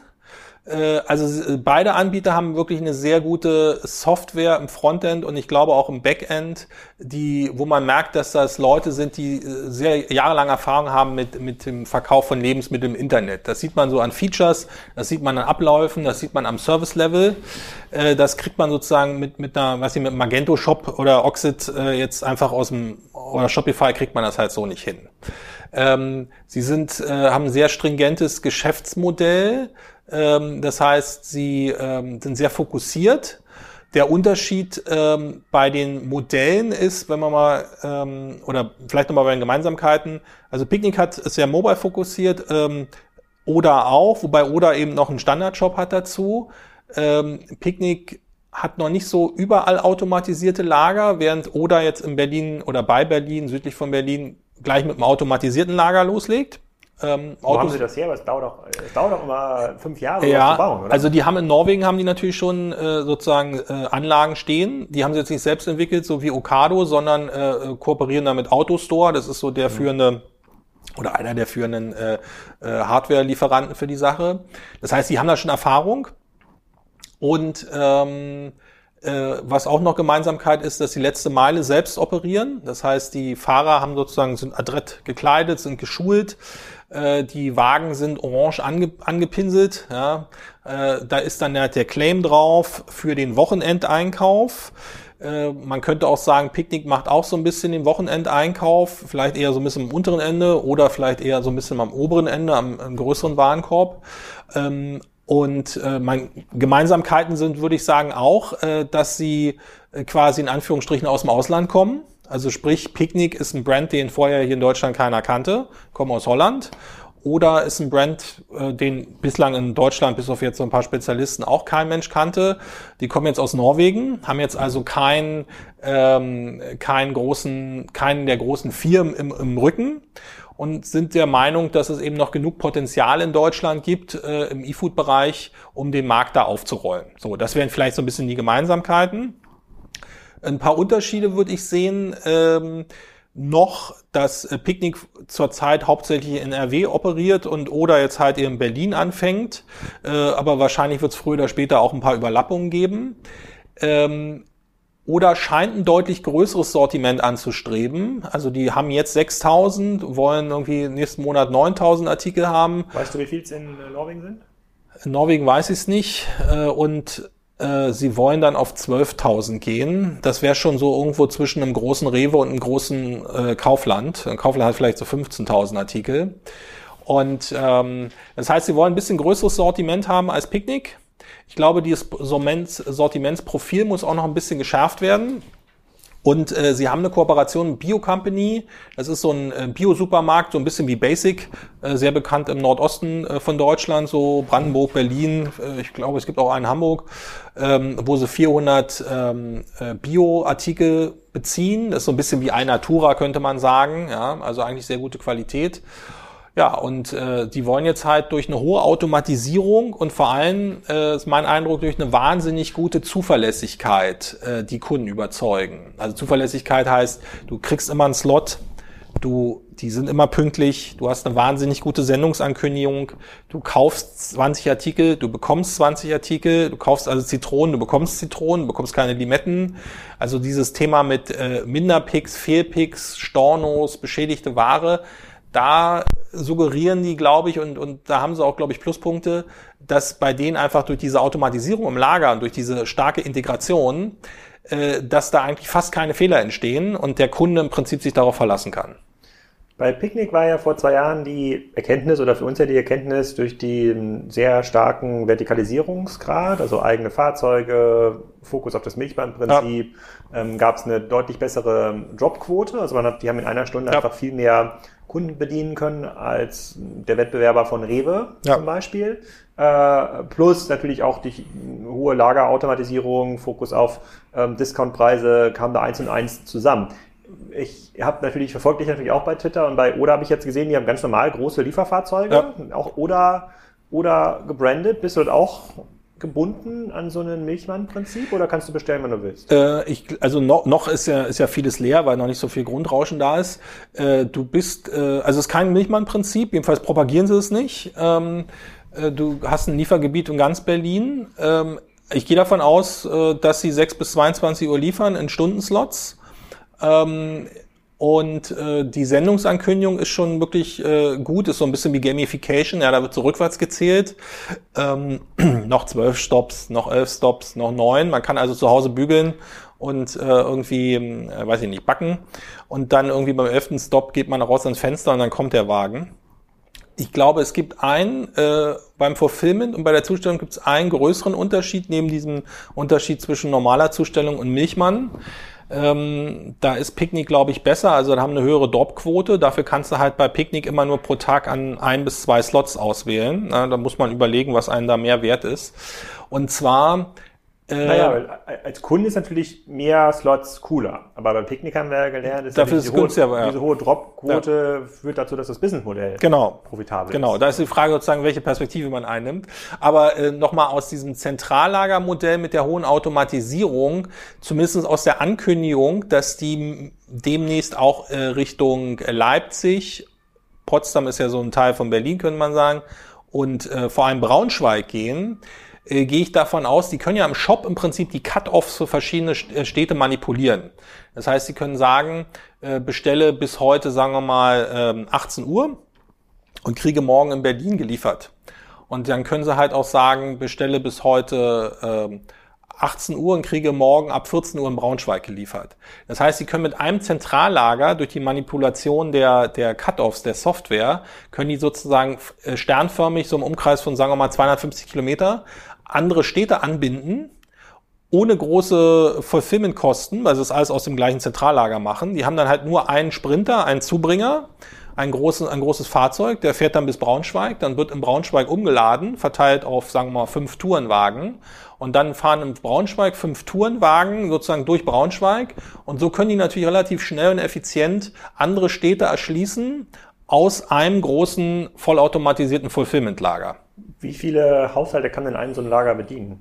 [SPEAKER 2] also beide Anbieter haben wirklich eine sehr gute Software im Frontend und ich glaube auch im Backend, die, wo man merkt, dass das Leute sind, die äh, sehr jahrelang Erfahrung haben mit, mit dem Verkauf von Lebensmitteln im Internet. Das sieht man so an Features, das sieht man an Abläufen, das sieht man am Service-Level. Äh, das kriegt man sozusagen mit, mit einer, weiß ich, mit Magento Shop oder Oxid jetzt einfach aus dem, oder Shopify kriegt man das halt so nicht hin. Ähm, sie sind, haben ein sehr stringentes Geschäftsmodell, das heißt, sie ähm, sind sehr fokussiert. Der Unterschied ähm, bei den Modellen ist, wenn man mal, ähm, oder vielleicht nochmal bei den Gemeinsamkeiten, also Picnic hat ist sehr mobile fokussiert, ähm, oder auch, wobei Oder eben noch einen Standardshop hat dazu. Ähm, Picnic hat noch nicht so überall automatisierte Lager, während Oder jetzt in Berlin oder bei Berlin, südlich von Berlin, gleich mit einem automatisierten Lager loslegt.
[SPEAKER 1] Ähm, Wo Autos, haben Sie das her? Es dauert doch, es dauert doch immer fünf Jahre,
[SPEAKER 2] ja, zu bauen, oder? Also die haben in Norwegen haben die natürlich schon äh, sozusagen äh, Anlagen stehen. Die haben sie jetzt nicht selbst entwickelt, so wie Okado, sondern äh, kooperieren da mit Autostore. Das ist so der mhm. führende oder einer der führenden äh, äh, Hardware-Lieferanten für die Sache. Das heißt, die haben da schon Erfahrung. Und ähm, äh, was auch noch Gemeinsamkeit ist, dass die letzte Meile selbst operieren. Das heißt, die Fahrer haben sozusagen sind adrett gekleidet, sind geschult äh, die Wagen sind orange ange, angepinselt. Ja. Äh, da ist dann der, der Claim drauf für den Wochenendeinkauf. Äh, man könnte auch sagen, Picknick macht auch so ein bisschen den Wochenendeinkauf, vielleicht eher so ein bisschen am unteren Ende oder vielleicht eher so ein bisschen am oberen Ende, am, am größeren Warenkorb. Ähm, und äh, mein, Gemeinsamkeiten sind, würde ich sagen, auch, äh, dass sie quasi in Anführungsstrichen aus dem Ausland kommen. Also sprich, Picnic ist ein Brand, den vorher hier in Deutschland keiner kannte, kommen aus Holland. Oder ist ein Brand, äh, den bislang in Deutschland bis auf jetzt so ein paar Spezialisten auch kein Mensch kannte. Die kommen jetzt aus Norwegen, haben jetzt also keinen, ähm, keinen großen, keinen der großen Firmen im, im Rücken und sind der Meinung, dass es eben noch genug Potenzial in Deutschland gibt äh, im E-Food-Bereich, um den Markt da aufzurollen. So, das wären vielleicht so ein bisschen die Gemeinsamkeiten. Ein paar Unterschiede würde ich sehen. Ähm, noch, dass äh, Picknick zurzeit hauptsächlich in RW operiert und oder jetzt halt in Berlin anfängt. Äh, aber wahrscheinlich wird es früher oder später auch ein paar Überlappungen geben. Ähm, oder scheint ein deutlich größeres Sortiment anzustreben. Also die haben jetzt 6000, wollen irgendwie nächsten Monat 9000 Artikel haben.
[SPEAKER 1] Weißt du, wie viel es in äh, Norwegen sind?
[SPEAKER 2] In Norwegen weiß ich es nicht. Äh, und äh, sie wollen dann auf 12.000 gehen. Das wäre schon so irgendwo zwischen einem großen Rewe und einem großen äh, Kaufland. Ein Kaufland hat vielleicht so 15.000 Artikel. Und ähm, das heißt, sie wollen ein bisschen größeres Sortiment haben als Picknick. Ich glaube, dieses Sortimentsprofil muss auch noch ein bisschen geschärft werden. Und äh, sie haben eine Kooperation Bio Company. Das ist so ein äh, Bio-Supermarkt, so ein bisschen wie Basic, äh, sehr bekannt im Nordosten äh, von Deutschland, so Brandenburg, Berlin. Äh, ich glaube, es gibt auch einen in Hamburg, ähm, wo sie 400 ähm, äh, Bio-Artikel beziehen. Das ist so ein bisschen wie ein Natura, könnte man sagen. Ja, also eigentlich sehr gute Qualität. Ja, und äh, die wollen jetzt halt durch eine hohe Automatisierung und vor allem, äh, ist mein Eindruck, durch eine wahnsinnig gute Zuverlässigkeit äh, die Kunden überzeugen. Also Zuverlässigkeit heißt, du kriegst immer einen Slot, du, die sind immer pünktlich, du hast eine wahnsinnig gute Sendungsankündigung, du kaufst 20 Artikel, du bekommst 20 Artikel, du kaufst also Zitronen, du bekommst Zitronen, du bekommst keine Limetten. Also dieses Thema mit äh, Minderpicks, Fehlpicks, Stornos, beschädigte Ware, da suggerieren die, glaube ich, und, und da haben sie auch, glaube ich, Pluspunkte, dass bei denen einfach durch diese Automatisierung im Lager und durch diese starke Integration, äh, dass da eigentlich fast keine Fehler entstehen und der Kunde im Prinzip sich darauf verlassen kann.
[SPEAKER 1] Bei Picknick war ja vor zwei Jahren die Erkenntnis oder für uns ja die Erkenntnis durch den sehr starken Vertikalisierungsgrad, also eigene Fahrzeuge, Fokus auf das Milchbandprinzip, ja. ähm, gab es eine deutlich bessere Dropquote. Also man hat, die haben in einer Stunde ja. einfach viel mehr Kunden bedienen können als der Wettbewerber von Rewe ja. zum Beispiel. Äh, plus natürlich auch die hohe Lagerautomatisierung, Fokus auf ähm, Discountpreise kam da eins und eins zusammen. Ich habe natürlich, verfolgt dich natürlich auch bei Twitter und bei Oda habe ich jetzt gesehen, die haben ganz normal große Lieferfahrzeuge, ja. auch Oda, Oda gebrandet. Bist du dort auch gebunden an so ein Milchmann-Prinzip oder kannst du bestellen, wenn du willst?
[SPEAKER 2] Äh, ich, also noch, noch ist ja, ist ja vieles leer, weil noch nicht so viel Grundrauschen da ist. Äh, du bist, äh, also es ist kein Milchmann-Prinzip, jedenfalls propagieren sie es nicht. Ähm, äh, du hast ein Liefergebiet in ganz Berlin. Ähm, ich gehe davon aus, äh, dass sie 6 bis 22 Uhr liefern in Stundenslots. Ähm, und äh, die Sendungsankündigung ist schon wirklich äh, gut, ist so ein bisschen wie Gamification, ja, da wird so rückwärts gezählt. Ähm, noch zwölf Stops, noch elf Stops, noch neun. Man kann also zu Hause bügeln und äh, irgendwie, äh, weiß ich nicht, backen. Und dann irgendwie beim elften Stop geht man raus ans Fenster und dann kommt der Wagen. Ich glaube, es gibt einen, äh, beim Fulfillment und bei der Zustellung gibt es einen größeren Unterschied neben diesem Unterschied zwischen normaler Zustellung und Milchmann. Ähm, da ist Picknick, glaube ich, besser. Also da haben eine höhere Dropquote. Dafür kannst du halt bei Picknick immer nur pro Tag an ein bis zwei Slots auswählen. Na, da muss man überlegen, was einem da mehr wert ist. Und zwar
[SPEAKER 1] naja, als Kunde ist natürlich mehr Slots cooler. Aber beim Picknick haben wir ja gelernt,
[SPEAKER 2] ist dafür
[SPEAKER 1] diese,
[SPEAKER 2] ist hohe,
[SPEAKER 1] ja. diese hohe Dropquote ja. führt dazu, dass das Businessmodell
[SPEAKER 2] genau.
[SPEAKER 1] profitabel
[SPEAKER 2] genau. ist. Genau, da ist die Frage sozusagen, welche Perspektive man einnimmt. Aber äh, nochmal aus diesem Zentrallagermodell mit der hohen Automatisierung, zumindest aus der Ankündigung, dass die demnächst auch äh, Richtung Leipzig, Potsdam ist ja so ein Teil von Berlin, könnte man sagen, und äh, vor allem Braunschweig gehen, äh, gehe ich davon aus, die können ja im Shop im Prinzip die Cut-offs für verschiedene äh, Städte manipulieren. Das heißt, sie können sagen, äh, bestelle bis heute, sagen wir mal, äh, 18 Uhr und kriege morgen in Berlin geliefert. Und dann können sie halt auch sagen, bestelle bis heute äh, 18 Uhr und kriege morgen ab 14 Uhr in Braunschweig geliefert. Das heißt, Sie können mit einem Zentrallager durch die Manipulation der, der Cut-offs der Software, können die sozusagen äh, sternförmig so im Umkreis von, sagen wir mal, 250 Kilometer andere Städte anbinden, ohne große Fulfillment-Kosten, weil sie es alles aus dem gleichen Zentrallager machen. Die haben dann halt nur einen Sprinter, einen Zubringer, ein, großes, ein großes Fahrzeug, der fährt dann bis Braunschweig, dann wird in Braunschweig umgeladen, verteilt auf, sagen wir mal, fünf Tourenwagen. Und dann fahren in Braunschweig fünf Tourenwagen sozusagen durch Braunschweig. Und so können die natürlich relativ schnell und effizient andere Städte erschließen aus einem großen vollautomatisierten Fulfillment-Lager.
[SPEAKER 1] Wie viele Haushalte kann denn ein so ein Lager bedienen?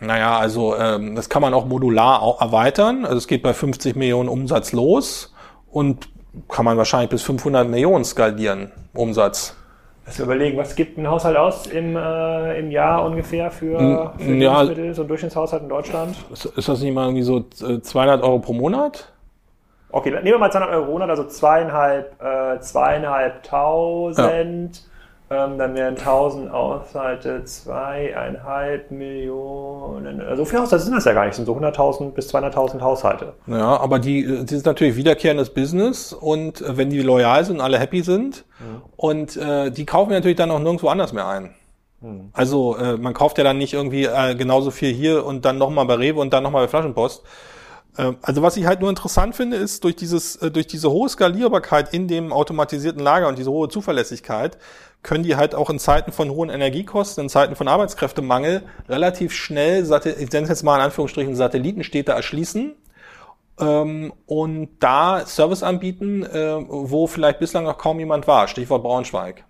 [SPEAKER 2] Naja, also ähm, das kann man auch modular auch erweitern. Also es geht bei 50 Millionen Umsatz los und kann man wahrscheinlich bis 500 Millionen skalieren, Umsatz.
[SPEAKER 1] Lass überlegen, was gibt ein Haushalt aus im, äh, im Jahr ungefähr für, für ja, Lebensmittel, so ein Durchschnittshaushalt in Deutschland?
[SPEAKER 2] Ist, ist das nicht mal irgendwie so 200 äh, Euro pro Monat?
[SPEAKER 1] Okay, nehmen wir mal 200 Euro pro Monat, also zweieinhalb, äh, zweieinhalbtausend. Ja Ähm, dann wären 1000 Haushalte zweieinhalb Millionen. Also so viele Haushalte sind das ja gar nicht, sind so 100.000 bis 200.000 Haushalte.
[SPEAKER 2] Ja, aber die, die sind natürlich wiederkehrendes Business und äh, wenn die loyal sind und alle happy sind mhm. und äh, die kaufen natürlich dann auch nirgendwo anders mehr ein. Mhm. Also äh, man kauft ja dann nicht irgendwie äh, genauso viel hier und dann nochmal bei Rewe und dann nochmal bei Flaschenpost. Äh, also was ich halt nur interessant finde, ist durch dieses, äh, durch diese hohe Skalierbarkeit in dem automatisierten Lager und diese hohe Zuverlässigkeit können die halt auch in Zeiten von hohen Energiekosten, in Zeiten von Arbeitskräftemangel relativ schnell, ich nenne es jetzt mal in Anführungsstrichen, Satellitenstädte erschließen ähm, und da Service anbieten, äh, wo vielleicht bislang noch kaum jemand war. Stichwort Braunschweig.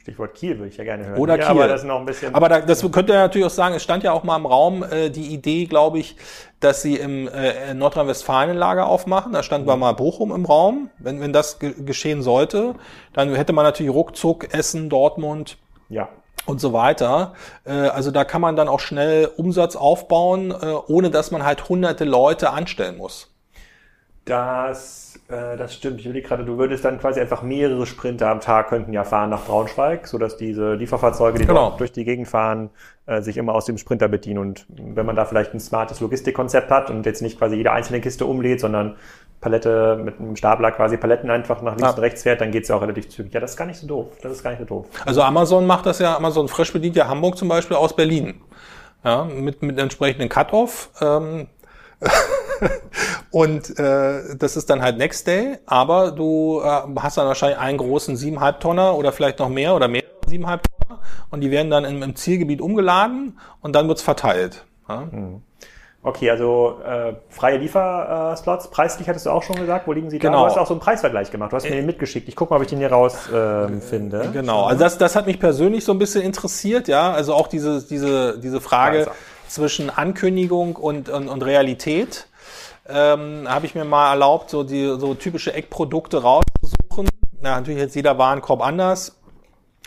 [SPEAKER 1] Stichwort Kiel würde ich ja gerne hören.
[SPEAKER 2] Oder Kiel. Aber das, noch ein bisschen aber da, das könnte ja natürlich auch sagen, es stand ja auch mal im Raum äh, die Idee, glaube ich, dass sie im äh, Nordrhein-Westfalen Lager aufmachen. Da stand mhm. mal Bochum im Raum. Wenn, wenn das ge geschehen sollte, dann hätte man natürlich ruckzuck Essen, Dortmund ja. und so weiter. Äh, also da kann man dann auch schnell Umsatz aufbauen, äh, ohne dass man halt hunderte Leute anstellen muss.
[SPEAKER 1] Das, äh, das stimmt. Ich überlege gerade, du würdest dann quasi einfach mehrere Sprinter am Tag könnten ja fahren nach Braunschweig, sodass diese Lieferfahrzeuge, die genau. durch die Gegend fahren, äh, sich immer aus dem Sprinter bedienen. Und wenn man da vielleicht ein smartes Logistikkonzept hat und jetzt nicht quasi jede einzelne Kiste umlädt, sondern Palette mit einem Stapler quasi Paletten einfach nach links ja. und rechts fährt, dann geht's ja auch relativ zügig. Ja, das ist gar nicht so doof. Das ist gar nicht so doof.
[SPEAKER 2] Also Amazon macht das ja, Amazon Fresh bedient ja Hamburg zum Beispiel aus Berlin. Ja, mit, mit entsprechenden Cut-Off. Ähm, und äh, das ist dann halt Next Day, aber du äh, hast dann wahrscheinlich einen großen 7,5 Tonner oder vielleicht noch mehr oder mehr 7,5 Tonner und die werden dann im, im Zielgebiet umgeladen und dann wird's verteilt. Ja? Mhm.
[SPEAKER 1] Okay, also äh, freie Lieferslots, preislich hattest du auch schon gesagt, wo liegen sie
[SPEAKER 2] genau.
[SPEAKER 1] da? Du hast auch so einen Preisvergleich gemacht, du hast mir den mitgeschickt. Ich gucke mal, ob ich den hier raus äh, finde.
[SPEAKER 2] Genau, also das, das hat mich persönlich so ein bisschen interessiert, ja, also auch diese, diese, diese Frage zwischen Ankündigung und, und, und Realität ähm, habe ich mir mal erlaubt, so die so typische Eckprodukte rauszusuchen. Na, natürlich jetzt jeder Warenkorb anders.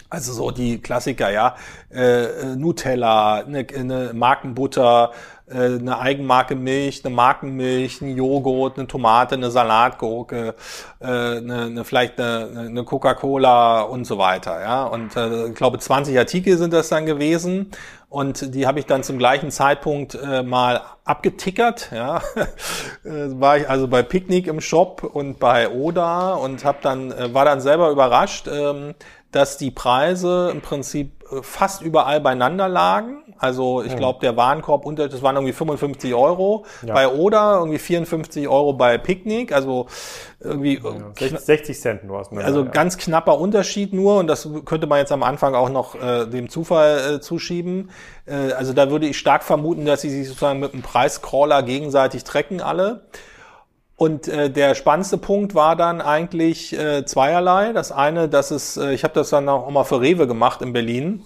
[SPEAKER 2] Also so die Klassiker, ja. Äh, Nutella, eine, eine Markenbutter, äh, eine Eigenmarke Milch, eine Markenmilch, ein Joghurt, eine Tomate, eine Salatgurke, äh, eine, eine, vielleicht eine, eine Coca-Cola und so weiter. Ja, und äh, ich glaube 20 Artikel sind das dann gewesen und die habe ich dann zum gleichen Zeitpunkt äh, mal abgetickert. Ja, äh, war ich also bei Picknick im Shop und bei Oda und habe dann äh, war dann selber überrascht. Ähm, dass die Preise im Prinzip äh, fast überall beieinander lagen. Also ich glaube, der Warenkorb unter, das waren irgendwie 55 Euro ja. bei Oda, irgendwie 54 Euro bei Picknick, also irgendwie
[SPEAKER 1] ja, 60 Cent nur.
[SPEAKER 2] Also ja. ganz knapper Unterschied nur und das könnte man jetzt am Anfang auch noch äh, dem Zufall äh, zuschieben. Äh, also da würde ich stark vermuten, dass sie sich sozusagen mit einem Preiscrawler gegenseitig trecken alle. Und äh, der spannendste Punkt war dann eigentlich äh, zweierlei. Das eine, dass es, äh, ich habe das dann auch mal für Rewe gemacht in Berlin.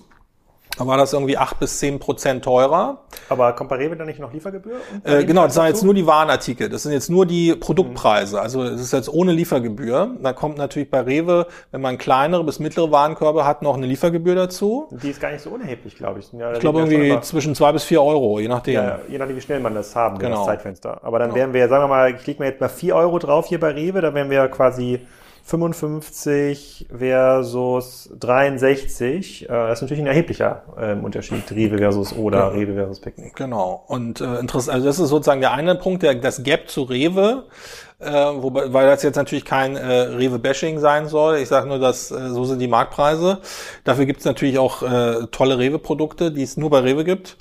[SPEAKER 2] Da war das irgendwie acht bis zehn Prozent teurer.
[SPEAKER 1] Aber kommt bei Rewe dann nicht noch Liefergebühr?
[SPEAKER 2] Äh, genau, das sind jetzt nur die Warenartikel. Das sind jetzt nur die Produktpreise. Also es ist jetzt ohne Liefergebühr. Da kommt natürlich bei Rewe, wenn man kleinere bis mittlere Warenkörbe hat, noch eine Liefergebühr dazu.
[SPEAKER 1] Die ist gar nicht so unerheblich, glaube ich.
[SPEAKER 2] Ja, ich glaube irgendwie zwischen zwei bis vier Euro, je nachdem. Ja,
[SPEAKER 1] je nachdem, wie schnell man das haben, genau. das Zeitfenster. Aber dann genau. wären wir, sagen wir mal, ich lege mir jetzt mal vier Euro drauf hier bei Rewe, da wären wir quasi 55 versus 63. Äh, das ist natürlich ein erheblicher ähm, Unterschied, Rewe versus oder Rewe versus Picknick.
[SPEAKER 2] Genau. Und äh, interessant, also das ist sozusagen der eine Punkt, der, das Gap zu Rewe, äh, wobei, weil das jetzt natürlich kein äh, Rewe-Bashing sein soll. Ich sage nur, dass äh, so sind die Marktpreise. Dafür gibt es natürlich auch äh, tolle Rewe-Produkte, die es nur bei Rewe gibt.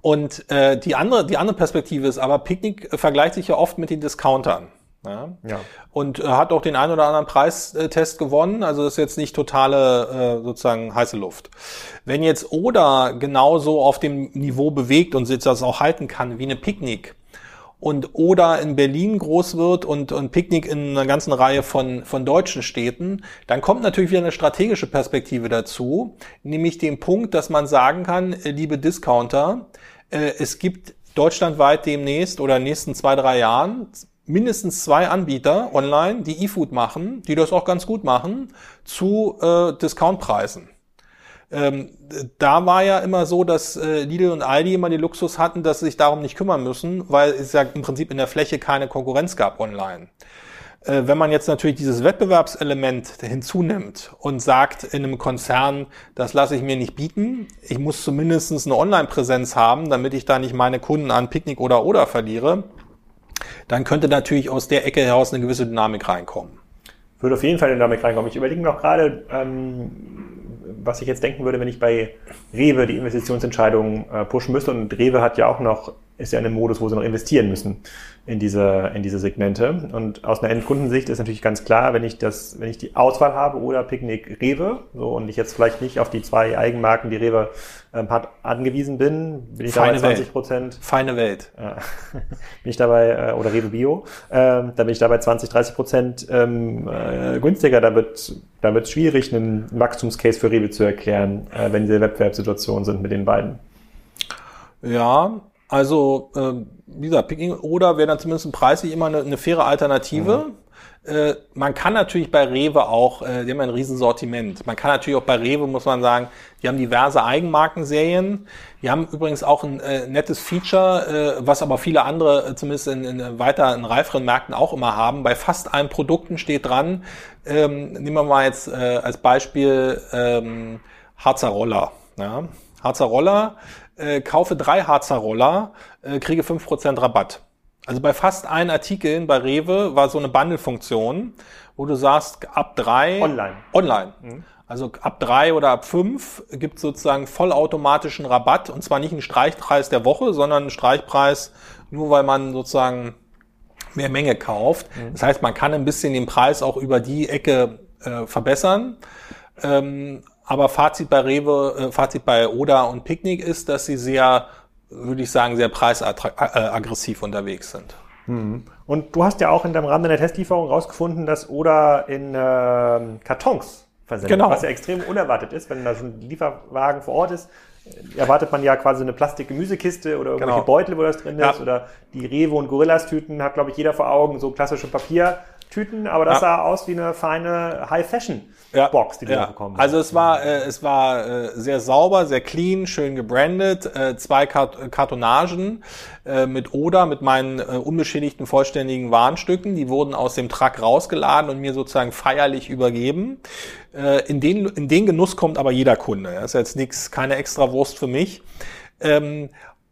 [SPEAKER 2] Und äh, die andere, die andere Perspektive ist aber, Picknick vergleicht sich ja oft mit den Discountern. Ja. ja. Und äh, hat auch den einen oder anderen Preistest gewonnen. Also das ist jetzt nicht totale äh, sozusagen heiße Luft. Wenn jetzt Oda genauso auf dem Niveau bewegt und sich das auch halten kann wie eine Picknick und Oda in Berlin groß wird und, und Picknick in einer ganzen Reihe von, von deutschen Städten, dann kommt natürlich wieder eine strategische Perspektive dazu, nämlich den Punkt, dass man sagen kann, äh, liebe Discounter, äh, es gibt deutschlandweit demnächst oder in den nächsten zwei, drei Jahren mindestens zwei Anbieter online, die E-Food machen, die das auch ganz gut machen, zu äh, Discountpreisen. Ähm, da war ja immer so, dass äh, Lidl und Aldi immer den Luxus hatten, dass sie sich darum nicht kümmern müssen, weil es ja im Prinzip in der Fläche keine Konkurrenz gab online. Äh, wenn man jetzt natürlich dieses Wettbewerbselement hinzunimmt und sagt in einem Konzern, das lasse ich mir nicht bieten, ich muss zumindest eine Online-Präsenz haben, damit ich da nicht meine Kunden an Picknick oder oder verliere, dann könnte natürlich aus der Ecke heraus eine gewisse Dynamik reinkommen.
[SPEAKER 1] Würde auf jeden Fall eine Dynamik reinkommen. Ich überlege mir auch gerade, ähm, was ich jetzt denken würde, wenn ich bei Rewe die Investitionsentscheidungen äh, pushen müsste. Und Rewe hat ja auch noch, ist ja in einem Modus, wo sie noch investieren müssen in diese, in diese Segmente. Und aus einer Endkundensicht ist natürlich ganz klar, wenn ich das, wenn ich die Auswahl habe oder Picknick Rewe, so, und ich jetzt vielleicht nicht auf die zwei Eigenmarken, die Rewe hat, angewiesen bin, bin ich
[SPEAKER 2] Feine
[SPEAKER 1] dabei 20 Prozent.
[SPEAKER 2] Feine Welt.
[SPEAKER 1] Äh, bin ich dabei, äh, oder Rewe Bio, äh, da bin ich dabei 20, 30 Prozent ähm, äh, günstiger. Da wird, da schwierig, einen Wachstumscase für Rewe zu erklären, äh, wenn diese Wettbewerbssituationen sind mit den beiden.
[SPEAKER 2] Ja, also, äh, wie gesagt, Picking oder wäre dann zumindest preislich immer eine, eine faire Alternative. Mhm. Äh, man kann natürlich bei Rewe auch, äh, die haben ein Riesensortiment. Man kann natürlich auch bei Rewe, muss man sagen, die haben diverse Eigenmarkenserien. Die haben übrigens auch ein äh, nettes Feature, äh, was aber viele andere, äh, zumindest in, in weiter in reiferen Märkten auch immer haben. Bei fast allen Produkten steht dran, ähm, nehmen wir mal jetzt äh, als Beispiel ähm, Harzer Roller. Ja? Harzer Roller äh, kaufe drei Harzer Roller, äh, kriege fünf Prozent Rabatt. Also bei fast allen Artikeln bei Rewe war so eine Bundle-Funktion, wo du sagst, ab drei
[SPEAKER 1] Online.
[SPEAKER 2] Online. Mhm. Also ab drei oder ab fünf gibt sozusagen vollautomatischen Rabatt und zwar nicht einen Streichpreis der Woche, sondern einen Streichpreis nur weil man sozusagen mehr Menge kauft. Mhm. Das heißt, man kann ein bisschen den Preis auch über die Ecke äh, verbessern. Ähm, aber Fazit bei Rewe, äh, Fazit bei Oda und Picknick ist, dass sie sehr, würde ich sagen, sehr preisaggressiv unterwegs sind.
[SPEAKER 1] Mhm. Und du hast ja auch in deinem Rahmen der Testlieferung rausgefunden, dass Oda in äh, Kartons versendet,
[SPEAKER 2] genau.
[SPEAKER 1] was ja extrem unerwartet ist, wenn da schon ein Lieferwagen vor Ort ist. Erwartet man ja quasi eine Plastik-Gemüsekiste oder irgendwelche genau. Beutel, wo das drin ist. Ja. Oder die Rewe- und Gorillas-Tüten hat, glaube ich, jeder vor Augen, so klassische Papier. Tüten, aber das ja. sah aus wie eine feine High-Fashion-Box,
[SPEAKER 2] ja. die du ja. bekommen hast. Also es war, äh, es war äh, sehr sauber, sehr clean, schön gebrandet, äh, zwei Kart Kartonagen äh, mit Oder, mit meinen äh, unbeschädigten, vollständigen Warenstücken. Die wurden aus dem Truck rausgeladen und mir sozusagen feierlich übergeben. Äh, in, den, in den Genuss kommt aber jeder Kunde. Das ist jetzt nichts, keine extra Wurst für mich. Ähm,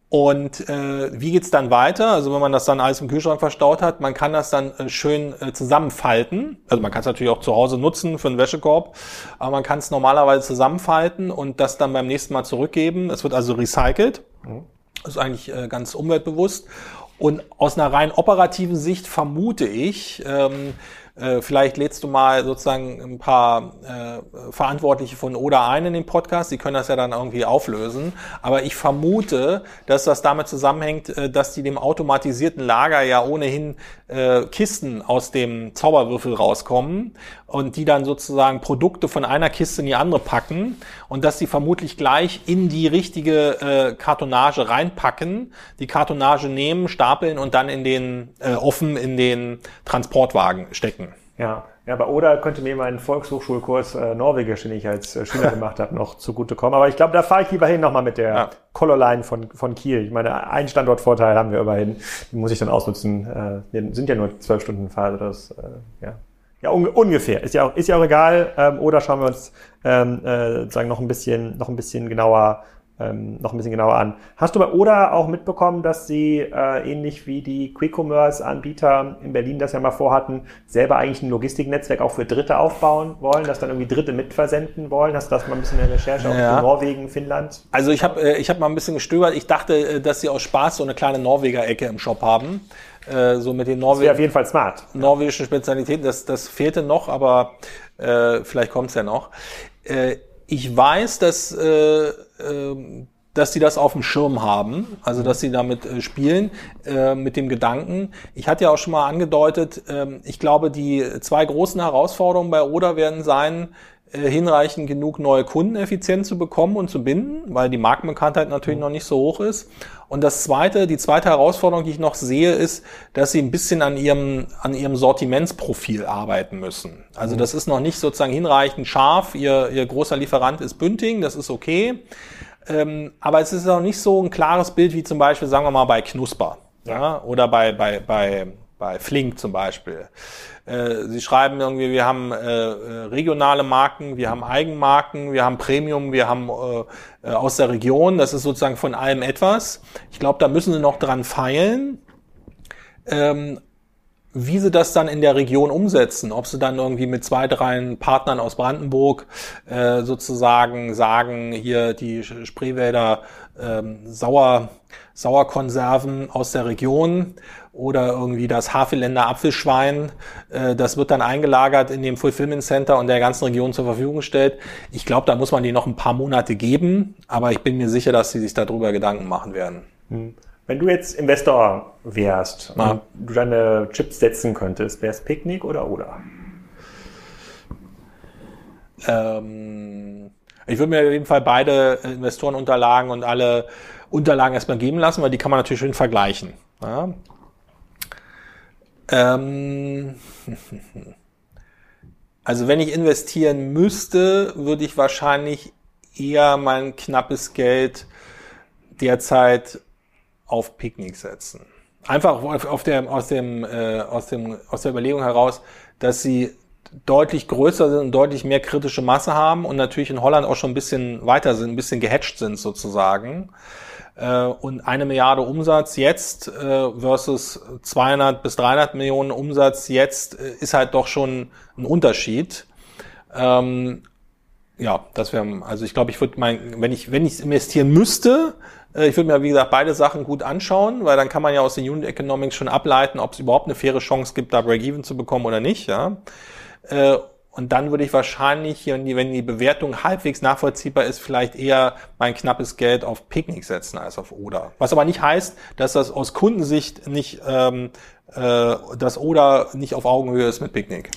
[SPEAKER 2] und äh, wie geht's dann weiter? Also wenn man das dann alles im Kühlschrank verstaut hat, man kann das dann äh, schön äh, zusammenfalten. Also man kann es natürlich auch zu Hause nutzen für einen Wäschekorb, aber man kann es normalerweise zusammenfalten und das dann beim nächsten Mal zurückgeben. Es wird also recycelt. Mhm. Das ist eigentlich äh, ganz umweltbewusst. Und aus einer rein operativen Sicht vermute ich, ähm, äh, vielleicht lädst du mal sozusagen ein paar äh, Verantwortliche von Oder ein in den Podcast. Die können das ja dann irgendwie auflösen. Aber ich vermute, dass das damit zusammenhängt, äh, dass die dem automatisierten Lager ja ohnehin äh, Kisten aus dem Zauberwürfel rauskommen und die dann sozusagen Produkte von einer Kiste in die andere packen und dass sie vermutlich gleich in die richtige äh, Kartonage reinpacken, die Kartonage nehmen, stapeln und dann in den äh, offen in den Transportwagen stecken.
[SPEAKER 1] Ja, ja, bei Oder könnte mir meinen Volkshochschulkurs äh, Norwegisch, den ich als äh, Schüler gemacht habe, noch zugutekommen. Aber ich glaube, da fahre ich lieber hin nochmal mit der ja. Colorline von, von Kiel. Ich meine, einen Standortvorteil haben wir immerhin. Den muss ich dann ausnutzen. Äh, sind ja nur zwölf Stunden Fahrt. Das, äh, ja. Ja, un ungefähr. Ist ja auch, ist ja auch egal. Ähm, oder schauen wir uns ähm, äh, sozusagen noch ein bisschen, noch ein bisschen genauer ähm, noch ein bisschen genauer an. Hast du bei Oda auch mitbekommen, dass sie äh, ähnlich wie die Quick-Commerce-Anbieter in Berlin das ja mal vorhatten, selber eigentlich ein Logistiknetzwerk auch für Dritte aufbauen wollen, dass dann irgendwie Dritte mitversenden wollen? Hast du das mal ein bisschen in der Recherche ja. auch für Norwegen, Finnland?
[SPEAKER 2] Also ich habe äh, ich hab mal ein bisschen gestöbert. Ich dachte, äh, dass sie aus Spaß so eine kleine Norweger-Ecke im Shop haben. Äh, so mit den Norwegen.
[SPEAKER 1] auf jeden Fall smart.
[SPEAKER 2] Norwegischen Spezialitäten. Das, das fehlte noch, aber äh, vielleicht kommt's ja noch. Äh, ich weiß, dass, äh, äh, dass sie das auf dem Schirm haben, also dass sie damit äh, spielen, äh, mit dem Gedanken. Ich hatte ja auch schon mal angedeutet, äh, ich glaube, die zwei großen Herausforderungen bei Oda werden sein, hinreichend genug neue Kunden effizient zu bekommen und zu binden, weil die Markenbekanntheit natürlich noch nicht so hoch ist. Und das zweite, die zweite Herausforderung, die ich noch sehe, ist, dass sie ein bisschen an ihrem, an ihrem Sortimentsprofil arbeiten müssen. Also mhm. das ist noch nicht sozusagen hinreichend scharf. Ihr, ihr großer Lieferant ist Bünding, das ist okay. Ähm, aber es ist auch nicht so ein klares Bild wie zum Beispiel, sagen wir mal, bei Knusper. Ja, oder bei, bei, bei bei Flink zum Beispiel. Äh, sie schreiben irgendwie, wir haben äh, äh, regionale Marken, wir haben Eigenmarken, wir haben Premium, wir haben äh, äh, aus der Region. Das ist sozusagen von allem etwas. Ich glaube, da müssen sie noch dran feilen. Ähm, wie sie das dann in der Region umsetzen, ob sie dann irgendwie mit zwei, drei Partnern aus Brandenburg äh, sozusagen sagen, hier die Spreewälder ähm, Sauer, Sauerkonserven aus der Region oder irgendwie das Havelländer Apfelschwein, äh, das wird dann eingelagert in dem Fulfillment Center und der ganzen Region zur Verfügung gestellt. Ich glaube, da muss man die noch ein paar Monate geben, aber ich bin mir sicher, dass sie sich darüber Gedanken machen werden.
[SPEAKER 1] Hm. Wenn du jetzt Investor wärst ja. und du deine Chips setzen könntest, wäre es Picknick oder Oder?
[SPEAKER 2] Ähm, ich würde mir auf jeden Fall beide Investorenunterlagen und alle Unterlagen erstmal geben lassen, weil die kann man natürlich schön vergleichen. Ja? Ähm, also wenn ich investieren müsste, würde ich wahrscheinlich eher mein knappes Geld derzeit auf Picknick setzen. Einfach auf der, aus, dem, äh, aus, dem, aus der Überlegung heraus, dass sie deutlich größer sind und deutlich mehr kritische Masse haben und natürlich in Holland auch schon ein bisschen weiter sind, ein bisschen gehatcht sind sozusagen. Äh, und eine Milliarde Umsatz jetzt äh, versus 200 bis 300 Millionen Umsatz jetzt äh, ist halt doch schon ein Unterschied. Ähm, ja, das wäre, also ich glaube, ich würde mein, wenn ich, wenn ich investieren müsste, ich würde mir, wie gesagt, beide Sachen gut anschauen, weil dann kann man ja aus den Unit Economics schon ableiten, ob es überhaupt eine faire Chance gibt, da Break-Even zu bekommen oder nicht. Ja. Und dann würde ich wahrscheinlich, wenn die, wenn die Bewertung halbwegs nachvollziehbar ist, vielleicht eher mein knappes Geld auf Picknick setzen als auf Oder. Was aber nicht heißt, dass das aus Kundensicht nicht, ähm, äh, dass Oder nicht auf Augenhöhe ist mit Picknick.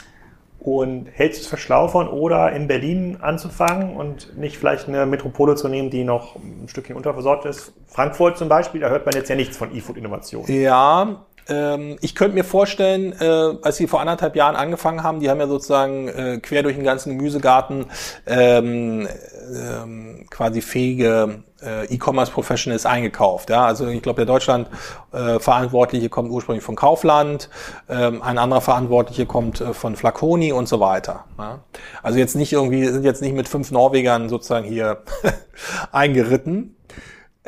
[SPEAKER 1] Und hältst du es für schlau von Oder in Berlin anzufangen und nicht vielleicht eine Metropole zu nehmen, die noch ein Stückchen unterversorgt ist? Frankfurt zum Beispiel, da hört man jetzt ja nichts von E-Food-Innovation.
[SPEAKER 2] Ja, ähm, ich könnte mir vorstellen, äh, als sie vor anderthalb Jahren angefangen haben, die haben ja sozusagen äh, quer durch den ganzen Gemüsegarten ähm, ähm, quasi fähige äh, E-Commerce Professionals eingekauft. Ja? Also ich glaube, der Deutschland äh, Verantwortliche kommt ursprünglich von Kaufland, ähm, ein anderer Verantwortliche kommt äh, von Flaconi und so weiter. Ja? Also jetzt nicht irgendwie, sind jetzt nicht mit fünf Norwegern sozusagen hier eingeritten.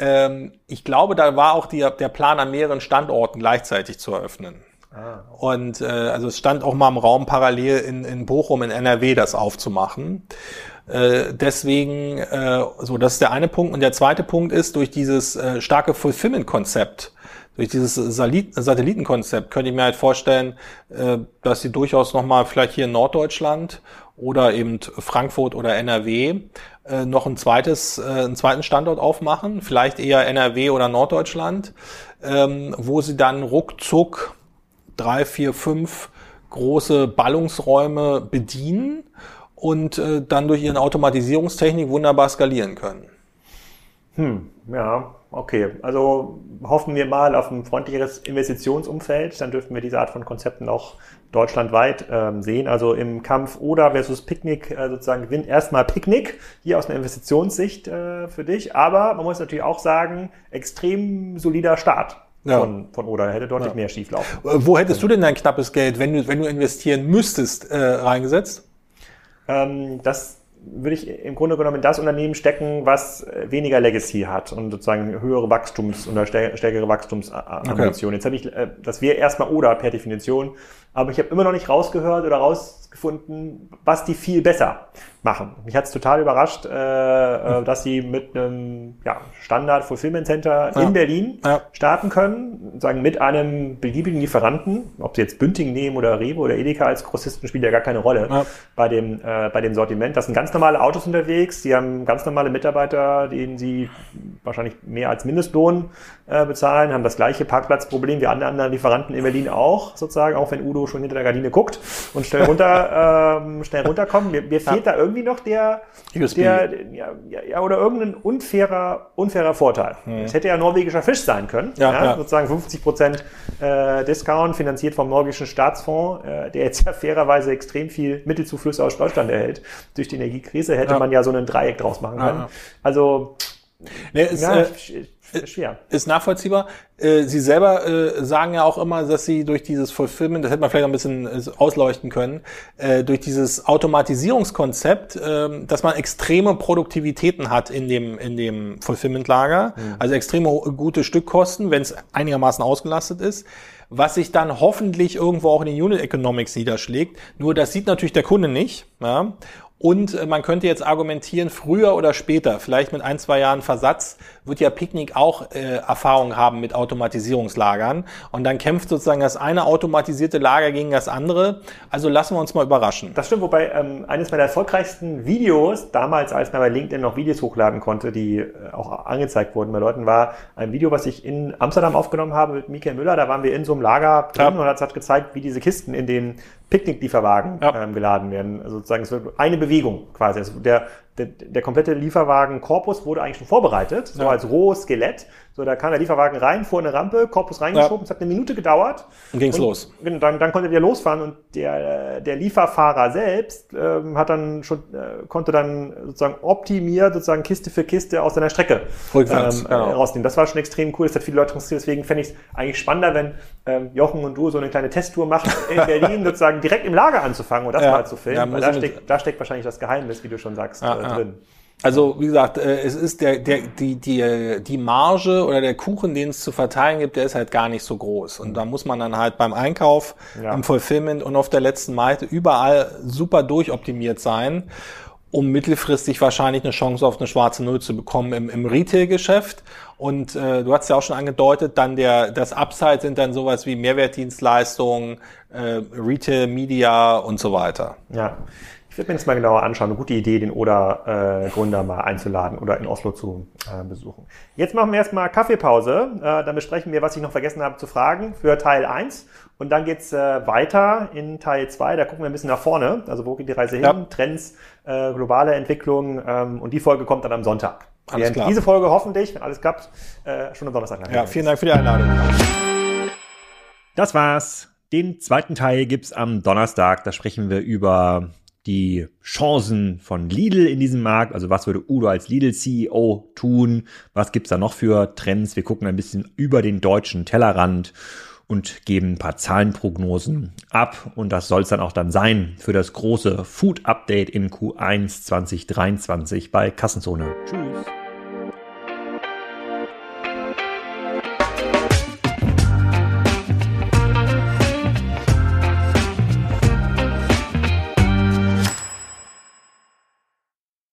[SPEAKER 2] Ähm, ich glaube, da war auch die, der Plan, an mehreren Standorten gleichzeitig zu eröffnen. Ah. Und äh, also es stand auch mal im Raum parallel in, in Bochum, in NRW, das aufzumachen. Äh, deswegen, äh, so, das ist der eine Punkt. Und der zweite Punkt ist, durch dieses äh, starke Fulfillment-Konzept, durch dieses Satellitenkonzept könnte ich mir halt vorstellen, äh, dass sie durchaus nochmal vielleicht hier in Norddeutschland oder eben Frankfurt oder NRW äh, noch ein zweites, äh, einen zweiten Standort aufmachen, vielleicht eher NRW oder Norddeutschland, ähm, wo sie dann ruckzuck drei, vier, fünf große Ballungsräume bedienen und äh, dann durch ihren Automatisierungstechnik wunderbar skalieren können.
[SPEAKER 1] Hm, ja, okay. Also hoffen wir mal auf ein freundlicheres Investitionsumfeld, dann dürften wir diese Art von Konzepten auch deutschlandweit ähm, sehen. Also im Kampf Oder versus Picknick äh, sozusagen gewinnt erstmal Picknick, hier aus einer Investitionssicht äh, für dich. Aber man muss natürlich auch sagen, extrem solider Start. Ja. Von, von Oder hätte deutlich ja. mehr schieflaufen.
[SPEAKER 2] Wo hättest du denn dein knappes Geld, wenn du, wenn du investieren müsstest, äh, reingesetzt?
[SPEAKER 1] Ähm, das würde ich im Grunde genommen in das Unternehmen stecken, was weniger Legacy hat und sozusagen höhere Wachstums- oder stärkere Wachstumsambitionen. Okay. Jetzt habe ich, äh, das wäre erstmal oder per Definition, aber ich habe immer noch nicht rausgehört oder rausgefunden, was die viel besser machen. Mich hat es total überrascht, äh, äh, dass sie mit einem ja, Standard Fulfillment Center ja. in Berlin ja. starten können, sagen mit einem beliebigen Lieferanten, ob sie jetzt Bünding nehmen oder Rewe oder Edeka als Grossisten spielt ja gar keine Rolle bei dem äh, bei dem Sortiment. Das sind ganz normale Autos unterwegs, die haben ganz normale Mitarbeiter, denen sie wahrscheinlich mehr als Mindestlohn äh, bezahlen, haben das gleiche Parkplatzproblem wie alle anderen Lieferanten in Berlin auch, sozusagen, auch wenn Udo schon hinter der Gardine guckt und schnell runter ähm, schnell runterkommt. Mir, mir fehlt da irgendwie noch der, der ja, ja, oder irgendein unfairer, unfairer Vorteil. Es hätte ja norwegischer Fisch sein können, ja, ja, ja. sozusagen 50 Prozent äh, Discount, finanziert vom norwegischen Staatsfonds, äh, der jetzt ja fairerweise extrem viel Mittelzuflüsse aus Deutschland erhält. Durch die Energiekrise hätte man ja so einen Dreieck draus machen können. Also
[SPEAKER 2] Nee, ist, ja, äh, schwer. Ist nachvollziehbar. Äh, Sie selber äh, sagen ja auch immer, dass Sie durch dieses Fulfillment, das hätte man vielleicht ein bisschen äh, ausleuchten können, äh, durch dieses Automatisierungskonzept, äh, dass man extreme Produktivitäten hat in dem, in dem Fulfillment-Lager, mhm. also extreme gute Stückkosten, wenn es einigermaßen ausgelastet ist was sich dann hoffentlich irgendwo auch in den Unit Economics niederschlägt. Nur das sieht natürlich der Kunde nicht. Ja? Und äh, man könnte jetzt argumentieren, früher oder später, vielleicht mit ein, zwei Jahren Versatz, wird ja Picknick auch äh, Erfahrung haben mit Automatisierungslagern. Und dann kämpft sozusagen das eine automatisierte Lager gegen das andere. Also lassen wir uns mal überraschen.
[SPEAKER 1] Das stimmt, wobei ähm, eines meiner erfolgreichsten Videos, damals als man bei LinkedIn noch Videos hochladen konnte, die äh, auch angezeigt wurden bei Leuten, war ein Video, was ich in Amsterdam aufgenommen habe mit Michael Müller. Da waren wir in so einem Lager drin ja. und hat gezeigt, wie diese Kisten in den Picknicklieferwagen ja. ähm, geladen werden. Also sozusagen, es wird eine Bewegung quasi. Also der, der, der komplette Lieferwagen-Korpus wurde eigentlich schon vorbereitet, so. Als rohes Skelett. So, da kam der Lieferwagen rein, vor eine Rampe, Korpus reingeschoben, ja. es hat eine Minute gedauert.
[SPEAKER 2] Und ging's und, los.
[SPEAKER 1] Dann, dann konnte der losfahren und der, der Lieferfahrer selbst ähm, hat dann schon, äh, konnte dann sozusagen optimiert, sozusagen Kiste für Kiste aus seiner Strecke
[SPEAKER 2] Rückwärts, ähm,
[SPEAKER 1] genau. rausnehmen. Das war schon extrem cool, das hat viele Leute interessiert, deswegen fände ich es eigentlich spannender, wenn ähm, Jochen und du so eine kleine Testtour machen in Berlin, sozusagen direkt im Lager anzufangen und das ja. mal zu filmen. Ja, weil da steckt, da steckt wahrscheinlich das Geheimnis, wie du schon sagst, äh, drin.
[SPEAKER 2] Also wie gesagt, äh, es ist der, der, die, die, die Marge oder der Kuchen, den es zu verteilen gibt, der ist halt gar nicht so groß. Und da muss man dann halt beim Einkauf, ja. im Fulfillment und auf der letzten Meite überall super durchoptimiert sein, um mittelfristig wahrscheinlich eine Chance auf eine schwarze Null zu bekommen im, im Retail-Geschäft. Und äh, du hast ja auch schon angedeutet, dann der das Upside sind dann sowas wie Mehrwertdienstleistungen, äh, Retail, Media und so weiter.
[SPEAKER 1] Ja. Ich würde mir das mal genauer anschauen. Eine gute Idee, den Oder-Gründer äh, mal einzuladen oder in Oslo zu äh, besuchen. Jetzt machen wir erstmal Kaffeepause. Äh, dann besprechen wir, was ich noch vergessen habe zu fragen für Teil 1. Und dann geht's äh, weiter in Teil 2. Da gucken wir ein bisschen nach vorne. Also wo geht die Reise hin? Ja. Trends, äh, globale Entwicklung. Ähm, und die Folge kommt dann am Sonntag. Alles klar. Diese Folge hoffentlich, wenn alles klappt, äh, schon am Donnerstag.
[SPEAKER 2] Ja, vielen Dank für die Einladung.
[SPEAKER 1] Das war's. Den zweiten Teil gibt's am Donnerstag. Da sprechen wir über die Chancen von Lidl in diesem Markt. Also was würde Udo als Lidl-CEO tun? Was gibt's da noch für Trends? Wir gucken ein bisschen über den deutschen Tellerrand und geben ein paar Zahlenprognosen ab. Und das soll es dann auch dann sein für das große Food Update in Q1 2023 bei Kassenzone. Tschüss.